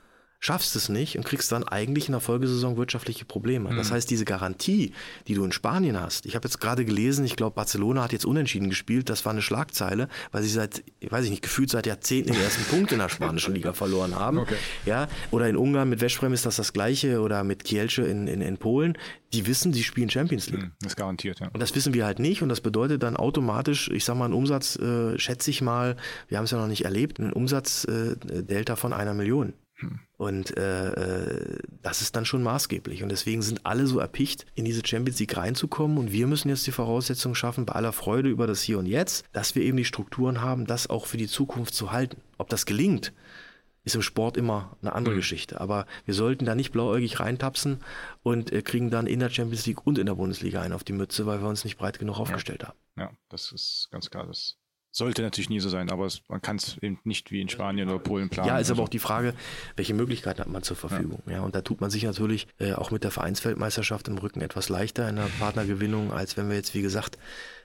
schaffst es nicht und kriegst dann eigentlich in der Folgesaison wirtschaftliche Probleme. Mhm. Das heißt, diese Garantie, die du in Spanien hast, ich habe jetzt gerade gelesen, ich glaube, Barcelona hat jetzt unentschieden gespielt, das war eine Schlagzeile, weil sie seit, weiß ich nicht, gefühlt seit Jahrzehnten den ersten Punkt in der spanischen Liga verloren haben. Okay. Ja, oder in Ungarn mit Westbrem ist das das Gleiche oder mit Kielce in, in, in Polen. Die wissen, sie spielen Champions League. Mhm, das ist garantiert, ja. Und das wissen wir halt nicht und das bedeutet dann automatisch, ich sag mal, einen Umsatz, äh, schätze ich mal, wir haben es ja noch nicht erlebt, einen Umsatzdelta äh, von einer Million. Und äh, äh, das ist dann schon maßgeblich. Und deswegen sind alle so erpicht, in diese Champions League reinzukommen. Und wir müssen jetzt die Voraussetzungen schaffen, bei aller Freude über das Hier und Jetzt, dass wir eben die Strukturen haben, das auch für die Zukunft zu halten. Ob das gelingt, ist im Sport immer eine andere mhm. Geschichte. Aber wir sollten da nicht blauäugig reintapsen und äh, kriegen dann in der Champions League und in der Bundesliga einen auf die Mütze, weil wir uns nicht breit genug aufgestellt ja. haben. Ja, das ist ganz klar. Das sollte natürlich nie so sein, aber es, man kann es eben nicht wie in Spanien oder Polen planen. Ja, ist aber auch die Frage, welche Möglichkeiten hat man zur Verfügung. Ja, ja und da tut man sich natürlich äh, auch mit der Vereinsweltmeisterschaft im Rücken etwas leichter in der Partnergewinnung, als wenn wir jetzt, wie gesagt,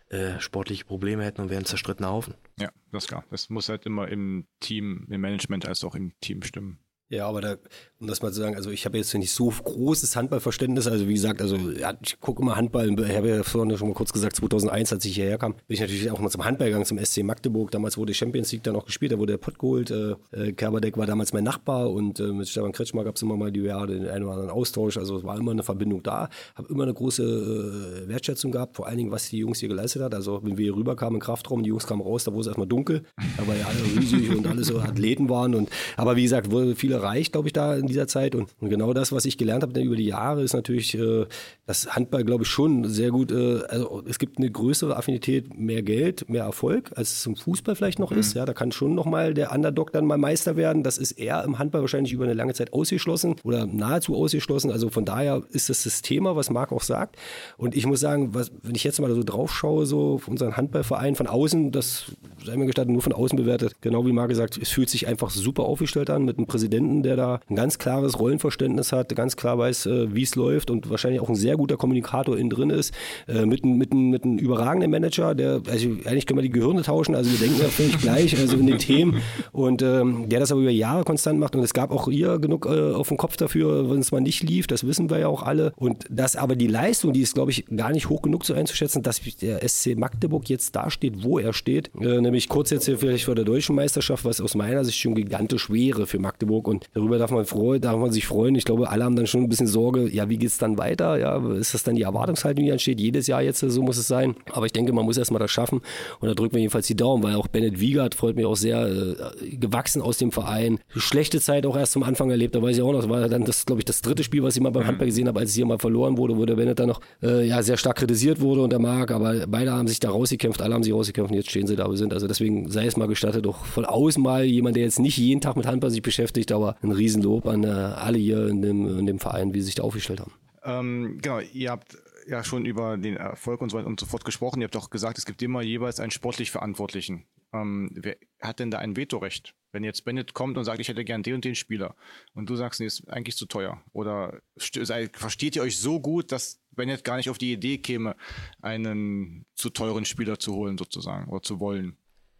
äh, sportliche Probleme hätten und wären zerstrittener Haufen. Ja, das ist klar. Das muss halt immer im Team, im Management als auch im Team stimmen. Ja, aber da, um das mal zu sagen, also ich habe jetzt nicht so großes Handballverständnis. Also wie gesagt, also ja, ich gucke immer Handball. Ich habe ja vorhin schon mal kurz gesagt, 2001, als ich hierher kam, bin ich natürlich auch mal zum Handball gegangen, zum SC Magdeburg. Damals wurde Champions League dann auch gespielt, da wurde der Pott geholt. Äh, äh, Kerberdeck war damals mein Nachbar und äh, mit Stefan Kretschmer gab es immer mal die Jahre den einen oder anderen Austausch. Also es war immer eine Verbindung da. Habe immer eine große äh, Wertschätzung gehabt, vor allen Dingen, was die Jungs hier geleistet hat. Also wenn wir hier rüberkamen im Kraftraum, die Jungs kamen raus, da wurde es erstmal dunkel. Da war ja alle riesig und alle so Athleten waren. Und, aber wie gesagt, wurde viel erreicht, glaube ich, da in dieser Zeit. Und, und genau das, was ich gelernt habe über die Jahre, ist natürlich, äh, dass Handball, glaube ich, schon sehr gut, äh, also es gibt eine größere Affinität, mehr Geld, mehr Erfolg, als es im Fußball vielleicht noch mhm. ist. Ja, da kann schon nochmal der Underdog dann mal Meister werden. Das ist eher im Handball wahrscheinlich über eine lange Zeit ausgeschlossen oder nahezu ausgeschlossen. Also von daher ist das das Thema, was Marc auch sagt. Und ich muss sagen, was, wenn ich jetzt mal so drauf schaue, so auf unseren Handballverein von außen, das sei mir gestattet, nur von außen bewertet, genau wie Marc gesagt, es fühlt sich einfach super aufgestellt an mit einem Präsidenten, der da ein ganz klares Rollenverständnis hat, ganz klar weiß, äh, wie es läuft und wahrscheinlich auch ein sehr guter Kommunikator innen drin ist, äh, mit, mit, mit einem überragenden Manager, der, also eigentlich können wir die Gehirne tauschen, also wir denken ja völlig gleich, *laughs* also in den Themen. Und ähm, der das aber über Jahre konstant macht und es gab auch hier genug äh, auf dem Kopf dafür, wenn es mal nicht lief, das wissen wir ja auch alle. Und das aber die Leistung, die ist glaube ich gar nicht hoch genug so einzuschätzen, dass der SC Magdeburg jetzt da steht, wo er steht, äh, nämlich kurz jetzt hier vielleicht vor der deutschen Meisterschaft, was aus meiner Sicht schon gigantisch wäre für Magdeburg und darüber darf man froh, darf man sich freuen. Ich glaube, alle haben dann schon ein bisschen Sorge, ja, wie geht es dann weiter? Ja, ist das dann die Erwartungshaltung, die entsteht? Jedes Jahr jetzt, so muss es sein. Aber ich denke, man muss erstmal das schaffen. Und da drücken wir jedenfalls die Daumen, weil auch Bennett Wiegert freut mich auch sehr, äh, gewachsen aus dem Verein. Schlechte Zeit auch erst zum Anfang erlebt. Da weiß ich auch noch, das war dann das, glaube ich, das dritte Spiel, was ich mal beim Handball gesehen habe, als es hier mal verloren wurde, wo der Bennett dann noch äh, ja, sehr stark kritisiert wurde und der Marc. Aber beide haben sich da rausgekämpft, alle haben sich rausgekämpft und jetzt stehen sie da, wo sie sind. Also deswegen sei es mal gestattet, doch von außen mal jemand, der jetzt nicht jeden Tag mit Handball sich beschäftigt, aber ein Riesenlob an äh, alle hier in dem, in dem Verein, wie sie sich da aufgestellt haben. Ähm, genau, ihr habt ja schon über den Erfolg und so weiter und so fort gesprochen. Ihr habt auch gesagt, es gibt immer jeweils einen sportlich Verantwortlichen. Ähm, wer hat denn da ein Vetorecht? Wenn jetzt Bennett kommt und sagt, ich hätte gern den und den Spieler und du sagst, nee, ist eigentlich zu teuer. Oder versteht ihr euch so gut, dass Bennett gar nicht auf die Idee käme, einen zu teuren Spieler zu holen sozusagen oder zu wollen?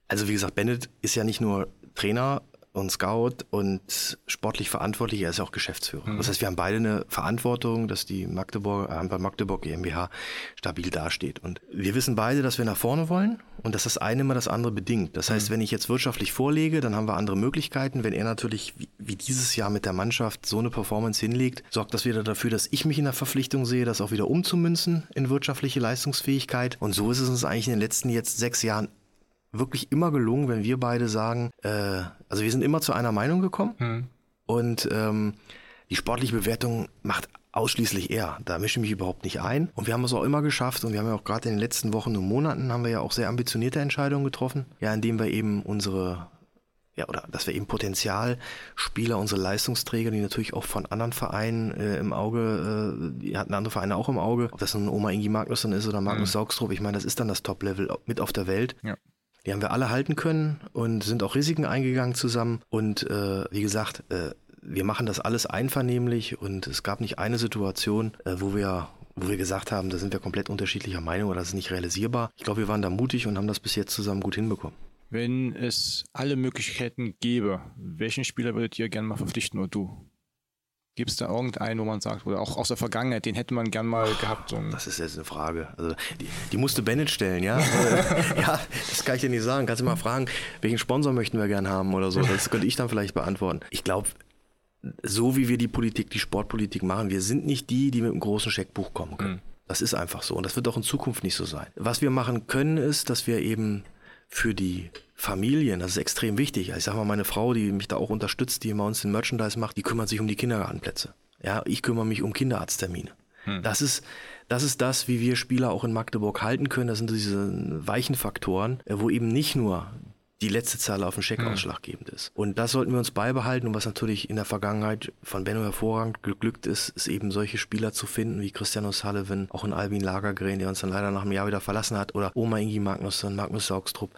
Also wie gesagt, Bennett ist ja nicht nur Trainer, und Scout und sportlich verantwortlich, er ist auch Geschäftsführer. Mhm. Das heißt, wir haben beide eine Verantwortung, dass die Magdeburg, äh, Magdeburg GmbH stabil dasteht. Und wir wissen beide, dass wir nach vorne wollen und dass das eine immer das andere bedingt. Das heißt, mhm. wenn ich jetzt wirtschaftlich vorlege, dann haben wir andere Möglichkeiten. Wenn er natürlich wie, wie dieses Jahr mit der Mannschaft so eine Performance hinlegt, sorgt das wieder dafür, dass ich mich in der Verpflichtung sehe, das auch wieder umzumünzen in wirtschaftliche Leistungsfähigkeit. Und so ist es uns eigentlich in den letzten jetzt sechs Jahren wirklich immer gelungen, wenn wir beide sagen, äh, also wir sind immer zu einer Meinung gekommen mhm. und ähm, die sportliche Bewertung macht ausschließlich er. Da mische ich mich überhaupt nicht ein. Und wir haben es auch immer geschafft und wir haben ja auch gerade in den letzten Wochen und Monaten haben wir ja auch sehr ambitionierte Entscheidungen getroffen. Ja, indem wir eben unsere ja, oder dass wir eben Potenzialspieler, unsere Leistungsträger, die natürlich auch von anderen Vereinen äh, im Auge, äh, die hatten andere Vereine auch im Auge, ob das nun Oma Ingi Magnus dann ist oder Magnus mhm. Saugstrup, ich meine, das ist dann das Top-Level mit auf der Welt. Ja. Die haben wir alle halten können und sind auch Risiken eingegangen zusammen. Und äh, wie gesagt, äh, wir machen das alles einvernehmlich und es gab nicht eine Situation, äh, wo wir wo wir gesagt haben, da sind wir komplett unterschiedlicher Meinung oder das ist nicht realisierbar. Ich glaube, wir waren da mutig und haben das bis jetzt zusammen gut hinbekommen. Wenn es alle Möglichkeiten gäbe, welchen Spieler würdet ihr gerne mal verpflichten oder du? Gibt es da irgendeinen, wo man sagt, oder auch aus der Vergangenheit, den hätte man gern mal gehabt? So das ist jetzt eine Frage. Also die, die musste Bennett stellen, ja? *laughs* Äh, ja, das kann ich dir nicht sagen. Kannst du mal fragen, welchen Sponsor möchten wir gern haben oder so? Das könnte ich dann vielleicht beantworten. Ich glaube, so wie wir die Politik, die Sportpolitik machen, wir sind nicht die, die mit einem großen Scheckbuch kommen können. Mhm. Das ist einfach so und das wird auch in Zukunft nicht so sein. Was wir machen können, ist, dass wir eben für die Familien, das ist extrem wichtig. Ich sage mal, meine Frau, die mich da auch unterstützt, die immer uns den Merchandise macht, die kümmert sich um die Kindergartenplätze. Ja, ich kümmere mich um Kinderarzttermine. Hm. Das ist, das ist das, wie wir Spieler auch in Magdeburg halten können. Das sind diese weichen Faktoren, wo eben nicht nur die letzte Zahl auf dem Scheck ausschlaggebend ist. Und das sollten wir uns beibehalten. Und was natürlich in der Vergangenheit von Benno hervorragend geglückt ist, ist eben solche Spieler zu finden, wie Christian O'Sullivan, auch ein Albin Lagergren, der uns dann leider nach einem Jahr wieder verlassen hat, oder Oma Ingi Magnusson, Magnus Saugstrup,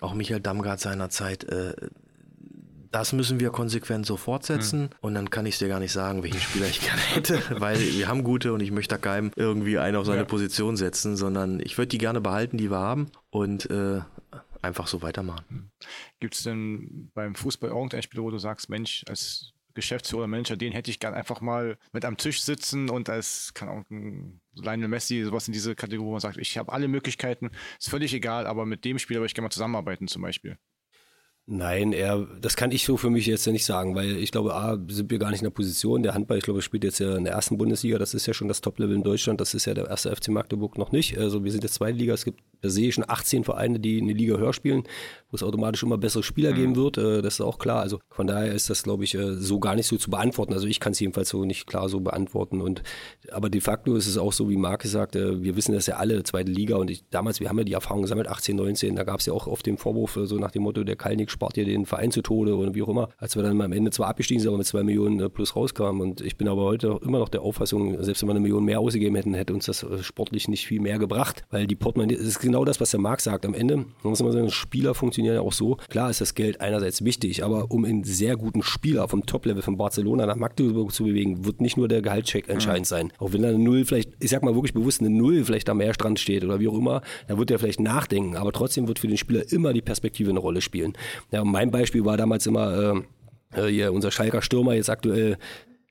auch Michael Damgard seinerzeit. Äh, das müssen wir konsequent so fortsetzen. Mhm. Und dann kann ich dir gar nicht sagen, welchen Spieler ich *laughs* gerne hätte, weil wir haben gute und ich möchte da keinem irgendwie einen auf seine ja. Position setzen, sondern ich würde die gerne behalten, die wir haben. Und äh, einfach so weitermachen. Gibt es denn beim Fußball irgendein Spiel, wo du sagst, Mensch, als Geschäftsführer, Manager, den hätte ich gern einfach mal mit am Tisch sitzen und als, auch ein Lionel Messi, sowas in diese Kategorie, wo man sagt, ich habe alle Möglichkeiten, ist völlig egal, aber mit dem Spieler würde ich gerne mal zusammenarbeiten zum Beispiel. Nein, er, das kann ich so für mich jetzt ja nicht sagen, weil ich glaube, A, sind wir gar nicht in der Position. Der Handball, ich glaube, spielt jetzt ja in der ersten Bundesliga. Das ist ja schon das Top-Level in Deutschland. Das ist ja der erste FC Magdeburg noch nicht. Also wir sind jetzt zweite Liga. Es gibt, da sehe ich schon 18 Vereine, die eine Liga höher spielen, wo es automatisch immer bessere Spieler mhm. geben wird. Äh, das ist auch klar. Also von daher ist das, glaube ich, äh, so gar nicht so zu beantworten. Also ich kann es jedenfalls so nicht klar so beantworten. Und, aber de facto ist es auch so, wie Marc sagt, äh, wir wissen das ja alle, zweite Liga. Und ich, damals, wir haben ja die Erfahrung gesammelt, 18, 19, da gab es ja auch oft den Vorwurf, so nach dem Motto, der Kalnick spart hier den Verein zu Tode oder wie auch immer, als wir dann am Ende zwar abgestiegen sind, aber mit zwei Millionen äh, plus rauskamen. Und ich bin aber heute immer noch der Auffassung, selbst wenn wir eine Million mehr ausgegeben hätten, hätte uns das äh, sportlich nicht viel mehr gebracht, weil die Portemonnaie, das ist genau das, was der Marc sagt. Am Ende, muss man sagen, Spieler funktionieren ja auch so. Klar ist das Geld einerseits wichtig, aber um einen sehr guten Spieler vom Top-Level von Barcelona nach Magdeburg zu bewegen, wird nicht nur der Gehaltscheck entscheidend mhm. sein. Auch wenn da eine Null vielleicht, ich sag mal wirklich bewusst eine Null vielleicht am Meerstrand steht oder wie auch immer, dann wird er vielleicht nachdenken. Aber trotzdem wird für den Spieler immer die Perspektive eine Rolle spielen. Ja, mein Beispiel war damals immer, äh, hier unser Schalker Stürmer jetzt aktuell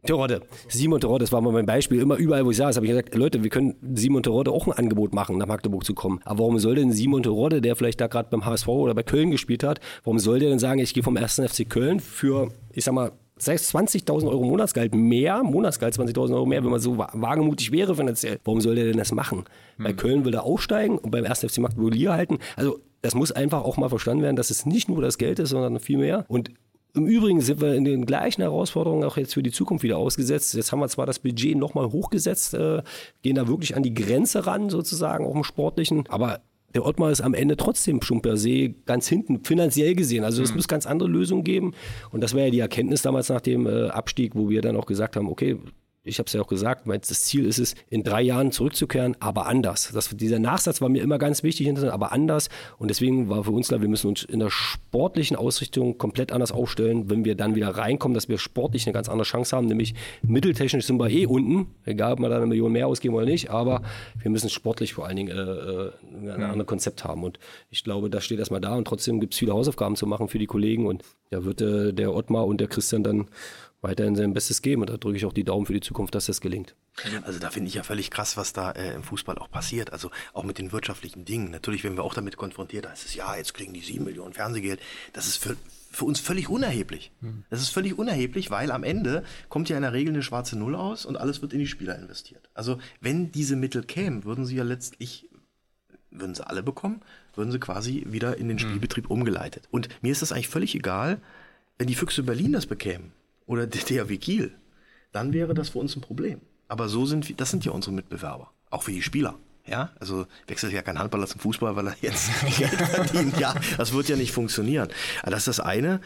Terodde, Simon Terodde, das war mal mein Beispiel. Immer überall, wo ich saß, habe ich gesagt, Leute, wir können Simon Terodde auch ein Angebot machen, nach Magdeburg zu kommen. Aber warum soll denn Simon Terodde, der vielleicht da gerade beim HSV oder bei Köln gespielt hat, warum soll der denn sagen, ich gehe vom 1. FC Köln für, ich sag mal, 20.000 Euro Monatsgehalt mehr, Monatsgehalt 20.000 Euro mehr, wenn man so wagemutig wäre finanziell. Warum soll der denn das machen? Hm. Bei Köln will er aufsteigen und beim 1. FC Magdeburg halten. Also das muss einfach auch mal verstanden werden, dass es nicht nur das Geld ist, sondern viel mehr. Und im Übrigen sind wir in den gleichen Herausforderungen auch jetzt für die Zukunft wieder ausgesetzt. Jetzt haben wir zwar das Budget nochmal hochgesetzt, äh, gehen da wirklich an die Grenze ran, sozusagen, auch im Sportlichen, aber der Ottmar ist am Ende trotzdem schon per se ganz hinten, finanziell gesehen. Also es mhm. muss ganz andere Lösungen geben. Und das war ja die Erkenntnis damals nach dem äh, Abstieg, wo wir dann auch gesagt haben, okay, ich habe es ja auch gesagt, das Ziel ist es, in drei Jahren zurückzukehren, aber anders. Das, dieser Nachsatz war mir immer ganz wichtig, aber anders. Und deswegen war für uns klar, wir müssen uns in der sportlichen Ausrichtung komplett anders aufstellen, wenn wir dann wieder reinkommen, dass wir sportlich eine ganz andere Chance haben. Nämlich mitteltechnisch sind wir eh unten, egal ob wir da eine Million mehr ausgeben oder nicht, aber wir müssen sportlich vor allen Dingen äh, äh ein anderes Konzept haben. Und ich glaube, das steht erstmal da und trotzdem gibt es viele Hausaufgaben zu machen für die Kollegen. Und da wird äh, der Ottmar und der Christian dann weiterhin sein Bestes geben. Und da drücke ich auch die Daumen für die Zukunft, dass das gelingt. Also da finde ich ja völlig krass, was da äh, im Fußball auch passiert. Also auch mit den wirtschaftlichen Dingen. Natürlich werden wir auch damit konfrontiert. Da ist es, ja, jetzt kriegen die sieben Millionen Fernsehgeld. Das ist für, für uns völlig unerheblich. Hm. Das ist völlig unerheblich, weil am Ende kommt ja in der Regel eine schwarze Null aus und alles wird in die Spieler investiert. Also wenn diese Mittel kämen, würden sie ja letztlich, würden sie alle bekommen, würden sie quasi wieder in den hm. Spielbetrieb umgeleitet. Und mir ist das eigentlich völlig egal, wenn die Füchse Berlin das bekämen oder der THW dann wäre das für uns ein Problem. Aber so sind wir, das sind ja unsere Mitbewerber, auch für die Spieler. Ja, also wechselt ja kein Handballer zum Fußball, weil er jetzt *laughs* Geld verdient. Ja, das wird ja nicht funktionieren. Aber das ist das eine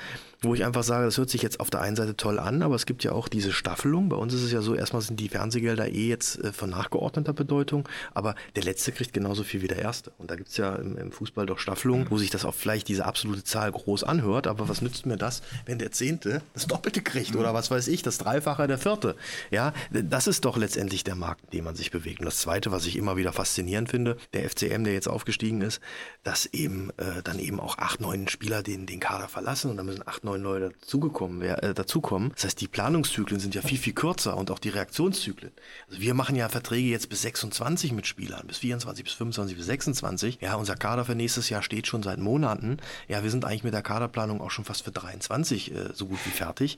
wo ich einfach sage, das hört sich jetzt auf der einen Seite toll an, aber es gibt ja auch diese Staffelung. Bei uns ist es ja so, erstmal sind die Fernsehgelder eh jetzt äh, von nachgeordneter Bedeutung, aber der Letzte kriegt genauso viel wie der Erste. Und da gibt es ja im, im, Fußball doch Staffelungen, wo sich das auch vielleicht diese absolute Zahl groß anhört, aber was nützt mir das, wenn der Zehnte das Doppelte kriegt oder was weiß ich, das Dreifache der Vierte? Ja, das ist doch letztendlich der Markt, in dem man sich bewegt. Und das Zweite, was ich immer wieder faszinierend finde, der FCM, der jetzt aufgestiegen ist, dass eben äh, dann eben auch acht, neun Spieler den, den Kader verlassen und dann müssen acht, neun neue dazugekommen, äh, dazukommen. Das heißt, die Planungszyklen sind ja viel, viel kürzer und auch die Reaktionszyklen. Also wir machen ja Verträge jetzt bis 26 mit Spielern, bis 24, bis 25, bis 26. Ja, unser Kader für nächstes Jahr steht schon seit Monaten. Ja, wir sind eigentlich mit der Kaderplanung auch schon fast für 23 äh, so gut wie fertig.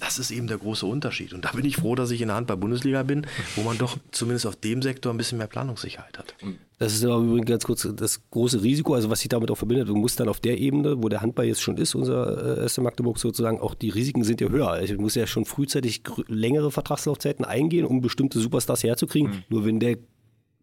Das ist eben der große Unterschied. Und da bin ich froh, dass ich in der Handball-Bundesliga bin, wo man doch zumindest auf dem Sektor ein bisschen mehr Planungssicherheit hat. Das ist aber übrigens ganz kurz das große Risiko, also was sich damit auch verbindet. Du musst dann auf der Ebene, wo der Handball jetzt schon ist, unser äh, SC Magdeburg sozusagen, auch die Risiken sind ja höher. Also du musst ja schon frühzeitig längere Vertragslaufzeiten eingehen, um bestimmte Superstars herzukriegen. Mhm. Nur wenn der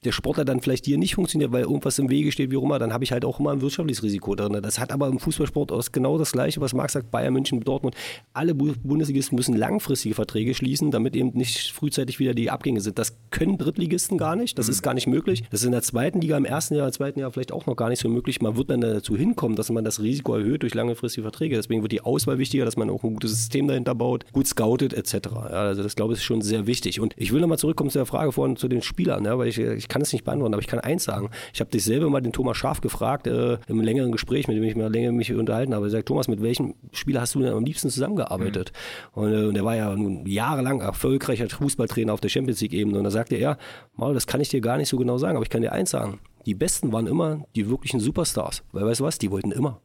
der Sportler dann vielleicht hier nicht funktioniert, weil irgendwas im Wege steht, wie auch immer, dann habe ich halt auch immer ein wirtschaftliches Risiko drin. Das hat aber im Fußballsport aus genau das Gleiche, was Marc sagt, Bayern München, Dortmund. Alle Bundesligisten müssen langfristige Verträge schließen, damit eben nicht frühzeitig wieder die Abgänge sind. Das können Drittligisten gar nicht, das mhm. ist gar nicht möglich. Das ist in der zweiten Liga, im ersten Jahr, im zweiten Jahr vielleicht auch noch gar nicht so möglich. Man wird dann dazu hinkommen, dass man das Risiko erhöht durch langfristige Verträge. Deswegen wird die Auswahl wichtiger, dass man auch ein gutes System dahinter baut, gut scoutet etc. Ja, also das glaube ich ist schon sehr wichtig. Und ich will nochmal zurückkommen zu der Frage vorhin zu den Spielern, ja, weil ich, ich kann es nicht beantworten, aber ich kann eins sagen. Ich habe dich selber mal den Thomas Schaf gefragt, äh, im längeren Gespräch, mit dem ich mal länger mich unterhalten habe. Er sagt, Thomas, mit welchem Spieler hast du denn am liebsten zusammengearbeitet? Mhm. Und, äh, und er war ja jahrelang erfolgreicher Fußballtrainer auf der Champions League-Ebene. Und da sagte er, Maul, das kann ich dir gar nicht so genau sagen, aber ich kann dir eins sagen. Die Besten waren immer die wirklichen Superstars. Weil weißt du was, die wollten immer.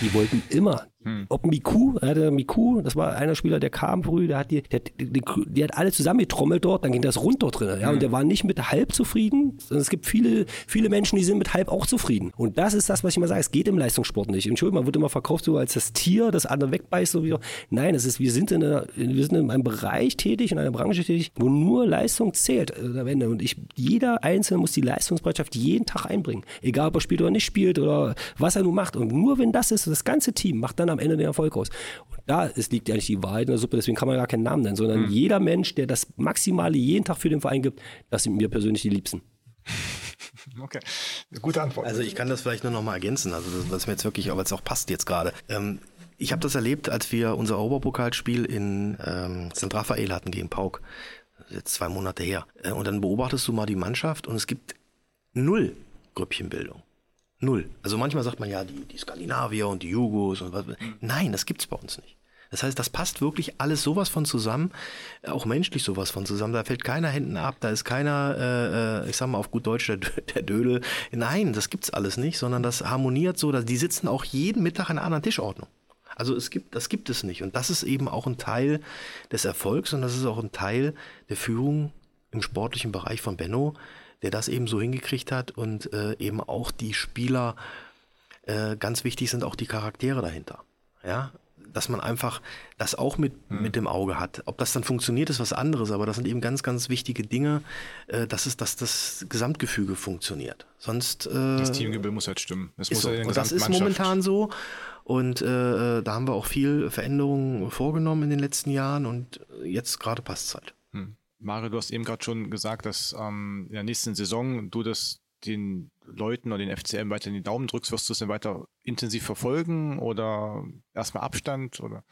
Die wollten immer hm. Ob Miku, hatte Miku, das war einer Spieler, der kam früh, der hat die, der, die, die, hat alle zusammengetrommelt dort, dann ging das rund dort drin. Ja, hm. Und der war nicht mit halb zufrieden, sondern es gibt viele, viele Menschen, die sind mit halb auch zufrieden. Und das ist das, was ich immer sage, es geht im Leistungssport nicht. Entschuldigung, man wird immer verkauft so als das Tier, das andere wegbeißt. So wie, nein, es ist, wir sind, in einer, wir sind in einem Bereich tätig, in einer Branche tätig, wo nur Leistung zählt. Äh, und ich, jeder Einzelne muss die Leistungsbereitschaft jeden Tag einbringen. Egal, ob er spielt oder nicht spielt oder was er nun macht. Und nur wenn das ist, das ganze Team macht dann am Ende den Erfolg aus. Und da ist, liegt ja nicht die Wahrheit in der Suppe, deswegen kann man gar keinen Namen nennen, sondern mhm. jeder Mensch, der das Maximale jeden Tag für den Verein gibt, das sind mir persönlich die Liebsten. *laughs* Okay, gute Antwort. Also ich kann das vielleicht nur noch mal ergänzen, also was mir jetzt wirklich, aber es auch passt jetzt gerade. Ähm, ich habe das erlebt, als wir unser Oberpokalspiel in ähm, St. Raphael hatten gegen Pauk. Jetzt zwei Monate her. Äh, und dann beobachtest du mal die Mannschaft und es gibt null Grüppchenbildung. Null. Also manchmal sagt man ja, die, die Skandinavier und die Jugos und was. Nein, das gibt's bei uns nicht. Das heißt, das passt wirklich alles sowas von zusammen, auch menschlich sowas von zusammen. Da fällt keiner hinten ab, da ist keiner, äh, äh ich sag mal auf gut Deutsch, der, der Dödel. Nein, das gibt's alles nicht, sondern das harmoniert so, dass die sitzen auch jeden Mittag an einer anderen Tischordnung. Also es gibt, das gibt es nicht. Und das ist eben auch ein Teil des Erfolgs und das ist auch ein Teil der Führung im sportlichen Bereich von Benno, der das eben so hingekriegt hat und äh, eben auch die Spieler, äh, ganz wichtig sind auch die Charaktere dahinter. Ja, dass man einfach das auch mit, mhm. mit dem Auge hat. Ob das dann funktioniert, ist was anderes, aber das sind eben ganz, ganz wichtige Dinge, äh, dass, es, dass das Gesamtgefüge funktioniert. Sonst. Äh, das Teamgebild muss halt stimmen. Das, muss so. halt und das ist momentan so. Und äh, da haben wir auch viel Veränderungen vorgenommen in den letzten Jahren und jetzt gerade passt es halt. Mario, du hast eben gerade schon gesagt, dass ähm, in der nächsten Saison du das den Leuten oder den FCM weiter in die Daumen drückst, wirst du es dann weiter intensiv verfolgen oder erstmal Abstand oder?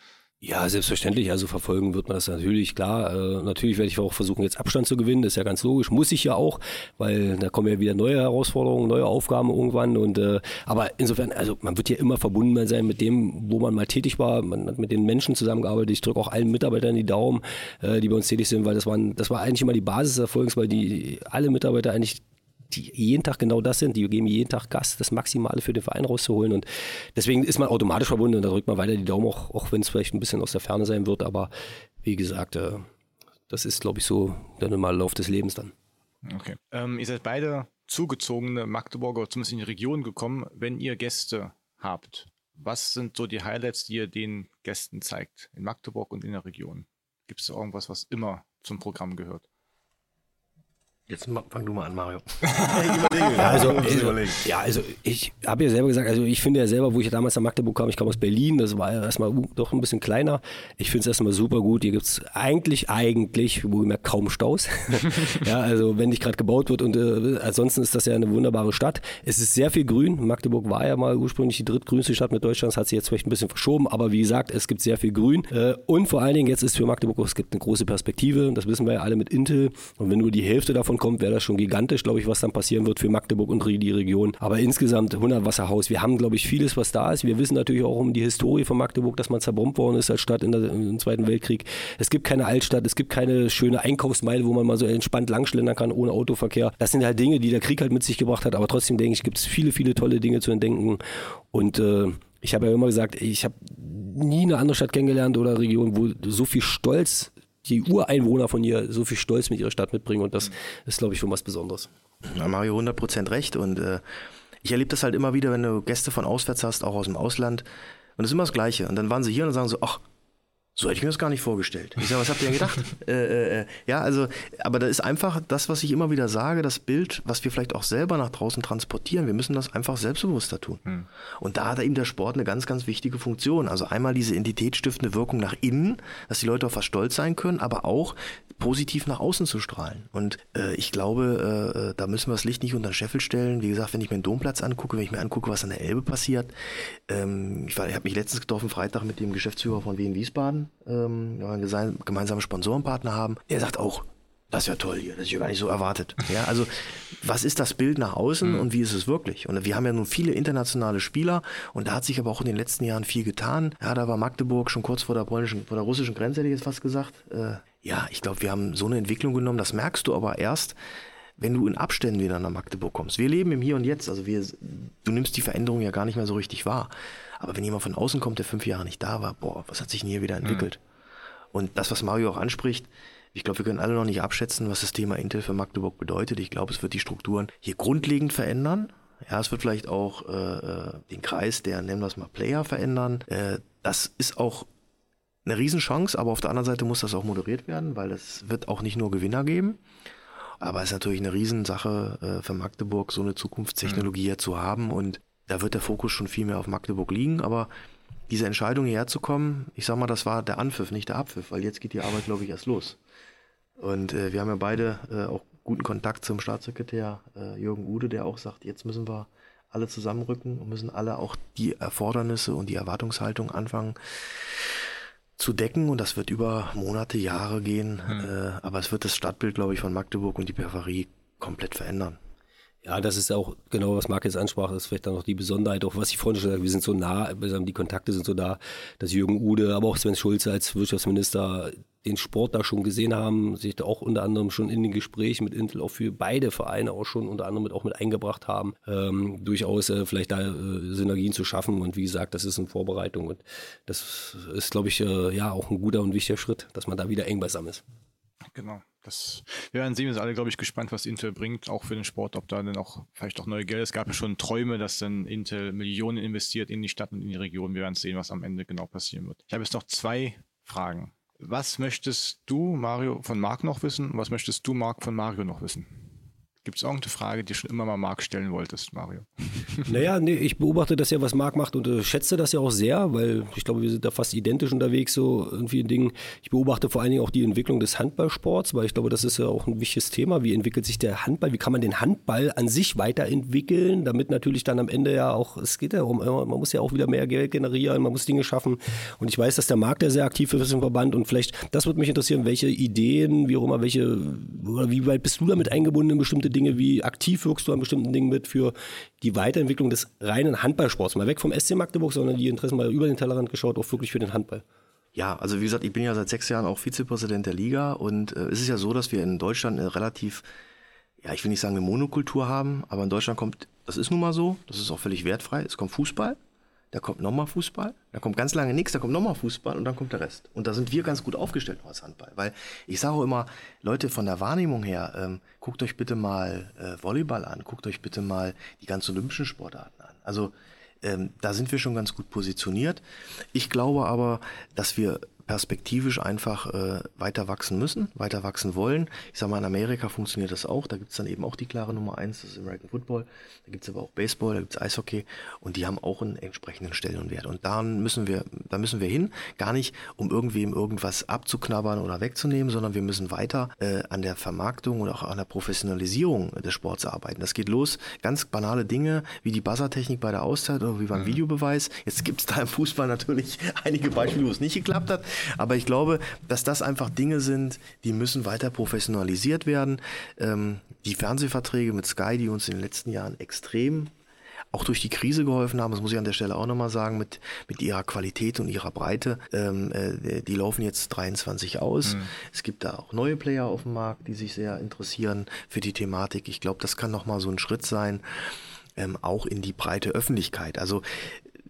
Ja, selbstverständlich. Also verfolgen wird man das natürlich, klar. Äh, natürlich werde ich auch versuchen, jetzt Abstand zu gewinnen. Das ist ja ganz logisch. Muss ich ja auch, weil da kommen ja wieder neue Herausforderungen, neue Aufgaben irgendwann. Und äh, aber insofern, also man wird ja immer verbunden sein mit dem, wo man mal tätig war. Man hat mit den Menschen zusammengearbeitet. Ich drücke auch allen Mitarbeitern die Daumen, äh, die bei uns tätig sind, weil das waren, das war eigentlich immer die Basis des Erfolgs, weil die alle Mitarbeiter eigentlich die jeden Tag genau das sind, die geben jeden Tag Gas, das Maximale für den Verein rauszuholen. Und deswegen ist man automatisch verbunden und da drückt man weiter die Daumen, auch, auch wenn es vielleicht ein bisschen aus der Ferne sein wird. Aber wie gesagt, äh, das ist, glaube ich, so der normale Lauf des Lebens dann. Okay. Ähm, ihr seid beide zugezogene Magdeburger, zumindest in die Region gekommen. Wenn ihr Gäste habt, was sind so die Highlights, die ihr den Gästen zeigt in Magdeburg und in der Region? Gibt es irgendwas, was immer zum Programm gehört? Jetzt fang du mal an, Mario. ja, also, also, ja, also ich habe ja selber gesagt, also ich finde ja selber, wo ich damals nach Magdeburg kam, ich kam aus Berlin, das war ja erstmal doch ein bisschen kleiner. Ich finde es erstmal super gut. Hier gibt es eigentlich, eigentlich, wo mehr kaum Staus. *laughs* ja, also wenn nicht gerade gebaut wird und äh, ansonsten ist das ja eine wunderbare Stadt. Es ist sehr viel Grün. Magdeburg war ja mal ursprünglich die drittgrünste Stadt mit Deutschlands, hat sich jetzt vielleicht ein bisschen verschoben, aber wie gesagt, es gibt sehr viel Grün. Äh, und vor allen Dingen jetzt ist für Magdeburg, es gibt eine große Perspektive, das wissen wir ja alle mit Intel. Und wenn nur die Hälfte davon kommt, wäre das schon gigantisch, glaube ich, was dann passieren wird für Magdeburg und die Region. Aber insgesamt 100 Wasserhaus. Wir haben, glaube ich, vieles, was da ist. Wir wissen natürlich auch um die Historie von Magdeburg, dass man zerbombt worden ist als Stadt in der, im Zweiten Weltkrieg. Es gibt keine Altstadt, es gibt keine schöne Einkaufsmeile, wo man mal so entspannt langschlendern kann ohne Autoverkehr. Das sind halt Dinge, die der Krieg halt mit sich gebracht hat. Aber trotzdem denke ich, gibt es viele, viele tolle Dinge zu entdenken. Und äh, ich habe ja immer gesagt, ich habe nie eine andere Stadt kennengelernt oder Region, wo so viel Stolz die Ureinwohner von hier so viel Stolz mit ihrer Stadt mitbringen und das mhm. ist, glaube ich, schon was Besonderes. Da Mario 100% recht und äh, ich erlebe das halt immer wieder, wenn du Gäste von auswärts hast, auch aus dem Ausland und es ist immer das Gleiche und dann waren sie hier und dann sagen so, ach, So hätte ich mir das gar nicht vorgestellt. Ich sage, was habt ihr denn gedacht? *laughs* äh, äh, äh, ja, also, aber da ist einfach das, was ich immer wieder sage, das Bild, was wir vielleicht auch selber nach draußen transportieren. Wir müssen das einfach selbstbewusster tun. Hm. Und da hat eben der Sport eine ganz, ganz wichtige Funktion. Also einmal diese identitätsstiftende Wirkung nach innen, dass die Leute auf was stolz sein können, aber auch positiv nach außen zu strahlen. Und äh, ich glaube, äh, äh da müssen wir das Licht nicht unter den Scheffel stellen. Wie gesagt, wenn ich mir den Domplatz angucke, wenn ich mir angucke, was an der Elbe passiert. Ähm, ich, ich habe mich letztens getroffen, Freitag, mit dem Geschäftsführer von Wien Wiesbaden, ähm, weil wir gemeinsame Sponsorenpartner haben. Der sagt auch, das ist ja toll hier, das ist ja gar nicht so erwartet. Ja, also was ist das Bild nach außen mhm. und wie ist es wirklich? Und wir haben ja nun viele internationale Spieler und da hat sich aber auch in den letzten Jahren viel getan. Ja, da war Magdeburg schon kurz vor der polnischen, vor der russischen Grenze, hätte ich jetzt fast gesagt. Äh, ja, ich glaube, wir haben so eine Entwicklung genommen, das merkst du aber erst, wenn du in Abständen wieder nach Magdeburg kommst. Wir leben im Hier und Jetzt, also wir, du nimmst die Veränderung ja gar nicht mehr so richtig wahr. Aber wenn jemand von außen kommt, der fünf Jahre nicht da war, boah, was hat sich denn hier wieder entwickelt? Mhm. Und das, was Mario auch anspricht, ich glaube, wir können alle noch nicht abschätzen, was das Thema Intel für Magdeburg bedeutet. Ich glaube, es wird die Strukturen hier grundlegend verändern. Ja, es wird vielleicht auch äh, äh den Kreis der, nennen wir es mal, Player verändern. Äh, das ist auch eine Riesenchance, aber auf der anderen Seite muss das auch moderiert werden, weil es wird auch nicht nur Gewinner geben. Aber es ist natürlich eine Riesensache äh, für Magdeburg, so eine Zukunftstechnologie mhm. zu haben. Und da wird der Fokus schon viel mehr auf Magdeburg liegen. Aber diese Entscheidung hierher zu kommen, ich sag mal, das war der Anpfiff, nicht der Abpfiff, weil jetzt geht die Arbeit, glaube ich, erst los. Und äh, wir haben ja beide äh, auch guten Kontakt zum Staatssekretär äh, Jürgen Ude, der auch sagt, jetzt müssen wir alle zusammenrücken und müssen alle auch die Erfordernisse und die Erwartungshaltung anfangen zu decken und das wird über Monate, Jahre gehen. Mhm. Aber es wird das Stadtbild, glaube ich, von Magdeburg und die Peripherie komplett verändern. Ja, das ist auch genau, was Marc jetzt ansprach, das ist vielleicht dann noch die Besonderheit, auch was ich vorhin schon gesagt habe, wir sind so nah, die Kontakte sind so da, dass Jürgen Ude, aber auch Sven Schulze als Wirtschaftsminister den Sport da schon gesehen haben, sich da auch unter anderem schon in den Gesprächen mit Intel auch für beide Vereine auch schon unter anderem mit, auch mit eingebracht haben, ähm, durchaus äh, vielleicht da äh, Synergien zu schaffen. Und wie gesagt, das ist in Vorbereitung und das ist, glaube ich, äh, ja auch ein guter und wichtiger Schritt, dass man da wieder eng beisammen ist. Genau. Das, wir werden sehen, wir sind alle, glaube ich, gespannt, was Intel bringt, auch für den Sport, ob da dann auch vielleicht auch neue Gelder. Es gab ja schon Träume, dass dann Intel Millionen investiert in die Stadt und in die Region. Wir werden sehen, was am Ende genau passieren wird. Ich habe jetzt noch zwei Fragen. Was möchtest du, Mario, von Marc noch wissen? Und was möchtest du, Marc, von Mario noch wissen? Gibt es irgendeine Frage, die du schon immer mal Marc stellen wolltest, Mario? *laughs* Naja, nee, ich beobachte das ja, was Marc macht und äh, schätze das ja auch sehr, weil ich glaube, wir sind da fast identisch unterwegs, so in Dingen. Ich beobachte vor allen Dingen auch die Entwicklung des Handballsports, weil ich glaube, das ist ja auch ein wichtiges Thema. Wie entwickelt sich der Handball? Wie kann man den Handball an sich weiterentwickeln, damit natürlich dann am Ende ja auch, es geht ja um, man muss ja auch wieder mehr Geld generieren, man muss Dinge schaffen. Und ich weiß, dass der Markt ja sehr aktiv ist im Verband und vielleicht, das würde mich interessieren, welche Ideen, wie auch immer, welche, oder wie weit bist du damit eingebunden in bestimmte Dinge, wie aktiv wirkst du an bestimmten Dingen mit für die Weiterentwicklung des reinen Handballsports? Mal weg vom SC Magdeburg, sondern die Interessen mal über den Tellerrand geschaut, auch wirklich für den Handball. Ja, also wie gesagt, ich bin ja seit sechs Jahren auch Vizepräsident der Liga und äh, es ist ja so, dass wir in Deutschland eine relativ, ja, ich will nicht sagen eine Monokultur haben, aber in Deutschland kommt, das ist nun mal so, das ist auch völlig wertfrei, es kommt Fußball, da kommt nochmal Fußball, da kommt ganz lange nichts, da kommt nochmal Fußball und dann kommt der Rest. Und da sind wir ganz gut aufgestellt als Handball. Weil ich sage auch immer, Leute, von der Wahrnehmung her, ähm, guckt euch bitte mal äh, Volleyball an, guckt euch bitte mal die ganzen olympischen Sportarten an. Also ähm, da sind wir schon ganz gut positioniert. Ich glaube aber, dass wir perspektivisch einfach äh, weiter wachsen müssen, weiter wachsen wollen. Ich sage mal, in Amerika funktioniert das auch. Da gibt es dann eben auch die klare Nummer eins, das ist American Football. Da gibt es aber auch Baseball, da gibt es Eishockey und die haben auch einen entsprechenden Stellenwert. Und da müssen wir, da müssen wir hin, gar nicht, um irgendwem irgendwas abzuknabbern oder wegzunehmen, sondern wir müssen weiter äh, an der Vermarktung und auch an der Professionalisierung des Sports arbeiten. Das geht los, ganz banale Dinge wie die Buzzertechnik bei der Auszeit oder wie beim mhm. Videobeweis. Jetzt gibt es da im Fußball natürlich *laughs* einige Beispiele, wo es nicht geklappt hat. Aber ich glaube, dass das einfach Dinge sind, die müssen weiter professionalisiert werden. Ähm, die Fernsehverträge mit Sky, die uns in den letzten Jahren extrem auch durch die Krise geholfen haben, das muss ich an der Stelle auch nochmal sagen, mit, mit ihrer Qualität und ihrer Breite. Ähm, äh, die laufen jetzt 23 aus. Mhm. Es gibt da auch neue Player auf dem Markt, die sich sehr interessieren für die Thematik. Ich glaube, das kann nochmal so ein Schritt sein. Ähm, auch in die breite Öffentlichkeit. Also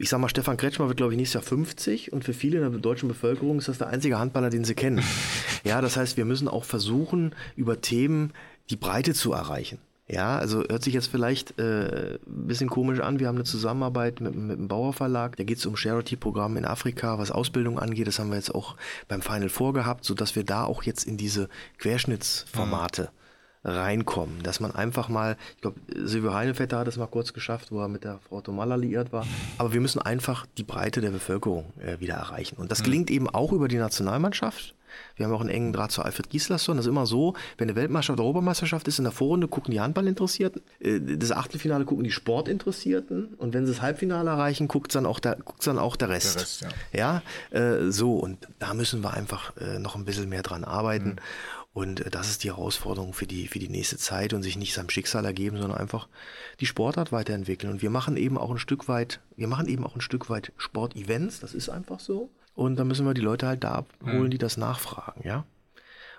ich sag mal, Stefan Kretschmer wird, glaube ich, nächstes Jahr 50 und für viele in der deutschen Bevölkerung ist das der einzige Handballer, den sie kennen. *laughs* ja, das heißt, wir müssen auch versuchen, über Themen die Breite zu erreichen. Ja, also hört sich jetzt vielleicht äh, ein bisschen komisch an. Wir haben eine Zusammenarbeit mit, mit dem Bauer Verlag. Da geht es um Charity-Programm in Afrika, was Ausbildung angeht. Das haben wir jetzt auch beim Final vorgehabt, sodass wir da auch jetzt in diese Querschnittsformate mhm reinkommen. Dass man einfach mal, ich glaube, Silvio Heinevetter hat es mal kurz geschafft, wo er mit der Frau Tomalla liiert war. Aber wir müssen einfach die Breite der Bevölkerung äh, wieder erreichen. Und das mhm. gelingt eben auch über die Nationalmannschaft. Wir haben auch einen engen Draht zu Alfred Gislason. Das ist immer so, wenn eine Weltmeisterschaft oder Europameisterschaft ist, in der Vorrunde gucken die Handballinteressierten, äh, das Achtelfinale gucken die Sportinteressierten und wenn sie das Halbfinale erreichen, guckt dann auch der, guckt dann auch der Rest. Der Rest ja, ja äh, so und da müssen wir einfach äh, noch ein bisschen mehr dran arbeiten. Mhm. Und äh, das ist die Herausforderung für die, für die nächste Zeit und sich nicht seinem Schicksal ergeben, sondern einfach die Sportart weiterentwickeln. Und wir machen eben auch ein Stück weit, wir machen eben auch ein Stück weit Sportevents, das ist einfach so. Und da müssen wir die Leute halt da abholen, mhm. die das nachfragen, ja.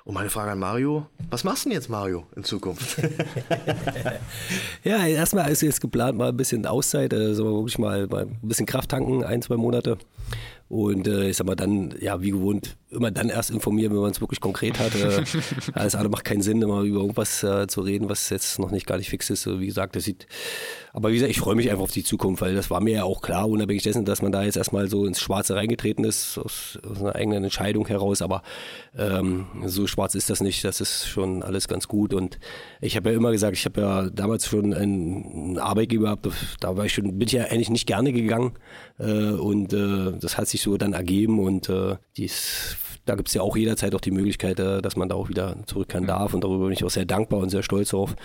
Und meine Frage an Mario, was machst du denn jetzt, Mario, in Zukunft? *laughs* ja, erstmal ist jetzt geplant, mal ein bisschen Auszeit, also wirklich mal, mal ein bisschen Kraft tanken, ein, zwei Monate. Und äh, ich sag mal, dann, ja, wie gewohnt, immer dann erst informieren, wenn man es wirklich konkret hat. Äh, *laughs* alles andere macht keinen Sinn, immer über irgendwas äh, zu reden, was jetzt noch nicht gar nicht fix ist. So, wie gesagt, das sieht. Aber wie gesagt, ich freue mich einfach auf die Zukunft, weil das war mir ja auch klar, unabhängig dessen, dass man da jetzt erstmal so ins Schwarze reingetreten ist, aus, aus einer eigenen Entscheidung heraus. Aber ähm, so schwarz ist das nicht. Das ist schon alles ganz gut. Und ich habe ja immer gesagt, ich habe ja damals schon einen Arbeitgeber gehabt, da war ich schon, bin ich ja eigentlich nicht gerne gegangen. Äh, und äh, das hat sich so dann ergeben und äh, dies, da gibt es ja auch jederzeit auch die Möglichkeit, äh, dass man da auch wieder zurückkehren darf. Und darüber bin ich auch sehr dankbar und sehr stolz darauf,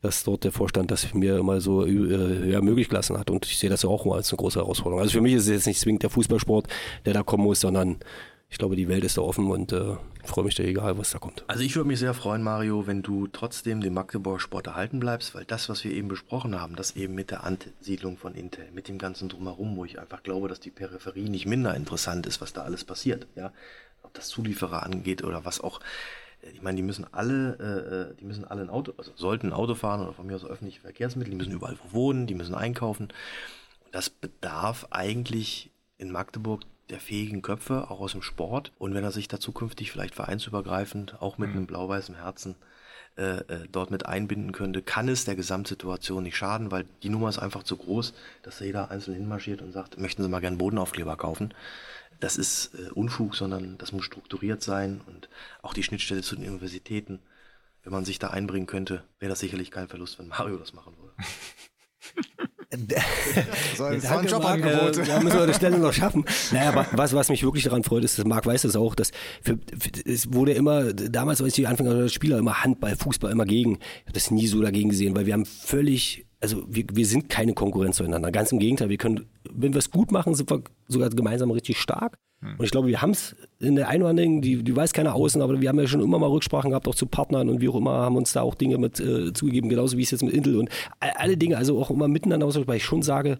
dass dort der Vorstand das mir immer so äh, ja, möglich gelassen hat. Und ich sehe das ja auch mal als eine große Herausforderung. Also für mich ist es jetzt nicht zwingend der Fußballsport, der da kommen muss, sondern ich glaube, die Welt ist da offen und äh, freue mich da egal, was da kommt. Also ich würde mich sehr freuen, Mario, wenn du trotzdem den Magdeburger Sport erhalten bleibst, weil das, was wir eben besprochen haben, das eben mit der Ansiedlung von Intel, mit dem ganzen Drumherum, wo ich einfach glaube, dass die Peripherie nicht minder interessant ist, was da alles passiert, ja, ob das Zulieferer angeht oder was auch. Ich meine, die müssen alle, äh, äh, die müssen alle ein Auto, also sollten ein Auto fahren oder von mir aus öffentliche Verkehrsmittel, die müssen überall wohnen, die müssen einkaufen. Und das bedarf eigentlich in Magdeburg der fähigen Köpfe, auch aus dem Sport. Und wenn er sich da zukünftig vielleicht vereinsübergreifend, auch mit mhm. einem blau-weißen Herzen, äh, äh, dort mit einbinden könnte, kann es der Gesamtsituation nicht schaden, weil die Nummer ist einfach zu groß, dass da jeder einzeln hinmarschiert und sagt, möchten Sie mal gern Bodenaufkleber kaufen. Das ist äh, Unfug, sondern das muss strukturiert sein und auch die Schnittstelle zu den Universitäten. Wenn man sich da einbringen könnte, wäre das sicherlich kein Verlust, wenn Mario das machen würde. *laughs* *laughs* das war ein Jobangebot. Äh, ja, müssen wir das Stelle noch schaffen. *laughs* Naja, aber was, was mich wirklich daran freut, ist, dass Marc weiß das auch, dass für, für, es wurde immer, damals, als ich Anfang als Spieler immer Handball, Fußball immer gegen. Ich habe das nie so dagegen gesehen, weil wir haben völlig also wir, wir sind keine Konkurrenz zueinander. Ganz im Gegenteil, wir können, wenn wir es gut machen, sind wir sogar gemeinsam richtig stark. Hm. Und ich glaube, wir haben es in der Einwanderung, die, die weiß keiner außen, aber wir haben ja schon immer mal Rücksprachen gehabt, auch zu Partnern und wie auch immer, haben uns da auch Dinge mit äh, zugegeben, genauso wie es jetzt mit Intel und alle Dinge, also auch immer miteinander aus, weil ich schon sage,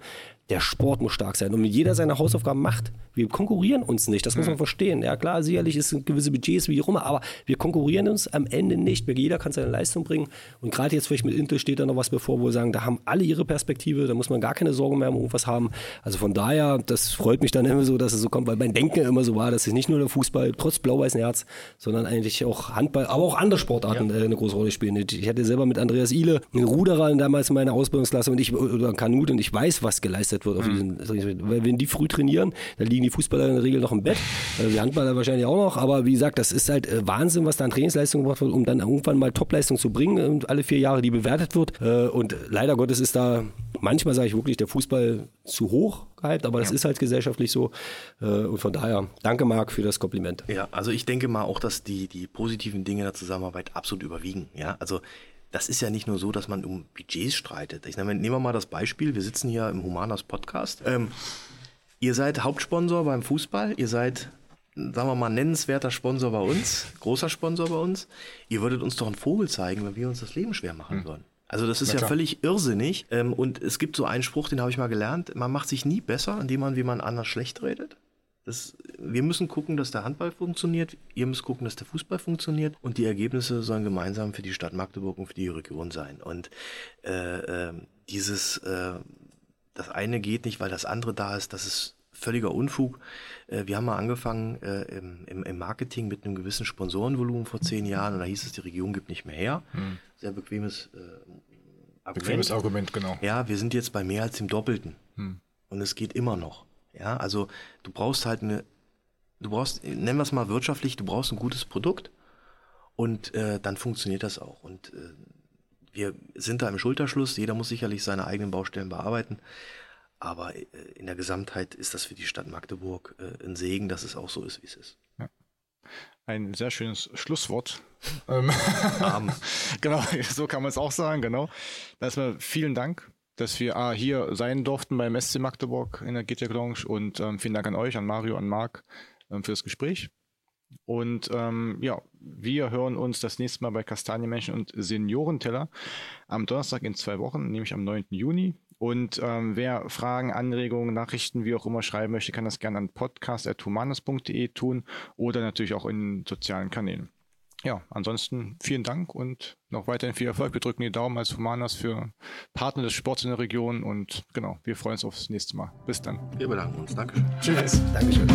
der Sport muss stark sein. Und wenn jeder seine Hausaufgaben macht, wir konkurrieren uns nicht, das muss man verstehen. Ja klar, sicherlich ist gewisse Budgets wie auch immer, aber wir konkurrieren uns am Ende nicht. Jeder kann seine Leistung bringen. Und gerade jetzt vielleicht mit Intel steht da noch was bevor, wo wir sagen, da haben alle ihre Perspektive, da muss man gar keine Sorgen mehr um irgendwas haben. Also von daher, das freut mich dann immer so, dass es so kommt, weil mein Denken immer so war, dass es nicht nur der Fußball, trotz blau-weißen Herz, sondern eigentlich auch Handball, aber auch andere Sportarten ja. Äh, eine große Rolle spielen. Ich hatte selber mit Andreas Ihle einen Ruderer damals in meiner Ausbildungsklasse und ich, oder Kanut und ich weiß, was geleistet wird auf mhm. diesen, weil wenn die früh trainieren, dann liegen die Fußballer in der Regel noch im Bett, also die Handballer wahrscheinlich auch noch, aber wie gesagt, das ist halt äh, Wahnsinn, was da an Trainingsleistung gemacht wird, um dann irgendwann mal Topleistung zu bringen und alle vier Jahre die bewertet wird äh, und leider Gottes ist da manchmal sage ich wirklich der Fußball zu hoch gehypt, aber das ja. ist halt gesellschaftlich so und von daher danke Marc für das Kompliment. Ja, also ich denke mal auch, dass die, die positiven Dinge der Zusammenarbeit absolut überwiegen, ja, also das ist ja nicht nur so, dass man um Budgets streitet. Ich nehme, nehmen wir mal das Beispiel, wir sitzen hier im Humanas Podcast. Ähm, ihr seid Hauptsponsor beim Fußball, ihr seid, sagen wir mal, nennenswerter Sponsor bei uns, großer Sponsor bei uns. Ihr würdet uns doch einen Vogel zeigen, wenn wir uns das Leben schwer machen hm. würden. Also das ist ja völlig irrsinnig. Ähm, und es gibt so einen Spruch, den habe ich mal gelernt, man macht sich nie besser, indem man wie man anders schlecht redet. Das, wir müssen gucken, dass der Handball funktioniert, ihr müsst gucken, dass der Fußball funktioniert und die Ergebnisse sollen gemeinsam für die Stadt Magdeburg und für die Region sein. Und äh, äh, dieses, äh, das eine geht nicht, weil das andere da ist, das ist völliger Unfug. Äh, wir haben mal angefangen äh, im, im, Marketing mit einem gewissen Sponsorenvolumen vor zehn Jahren und da hieß es, die Region gibt nicht mehr her. Hm. Sehr bequemes äh, Bequemes Argument, genau. Ja, wir sind jetzt bei mehr als dem Doppelten. Hm. Und es geht immer noch. Ja, also du brauchst halt eine, du brauchst, nennen wir es mal wirtschaftlich, du brauchst ein gutes Produkt und äh, dann funktioniert das auch. Und äh, wir sind da im Schulterschluss, jeder muss sicherlich seine eigenen Baustellen bearbeiten. Aber äh, in der Gesamtheit ist das für die Stadt Magdeburg äh, ein Segen, dass es auch so ist, wie es ist. Ja. Ein sehr schönes Schlusswort. *laughs* *laughs* Genau, so kann man es auch sagen, genau. Erstmal vielen Dank, dass wir ah, hier sein durften beim SC Magdeburg in der GTEC Lounge und ähm, vielen Dank an euch, an Mario, an Marc ähm, für das Gespräch. Und ähm, ja, wir hören uns das nächste Mal bei Kastanienmenschen und Seniorenteller am Donnerstag in zwei Wochen, nämlich am 9. Juni. Und ähm, wer Fragen, Anregungen, Nachrichten, wie auch immer schreiben möchte, kann das gerne an podcast.humanes.de tun oder natürlich auch in sozialen Kanälen. Ja, ansonsten vielen Dank und noch weiterhin viel Erfolg. Wir drücken die Daumen als Humanas für Partner des Sports in der Region und genau, wir freuen uns aufs nächste Mal. Bis dann. Wir bedanken uns. Dankeschön. Tschüss. Dankeschön.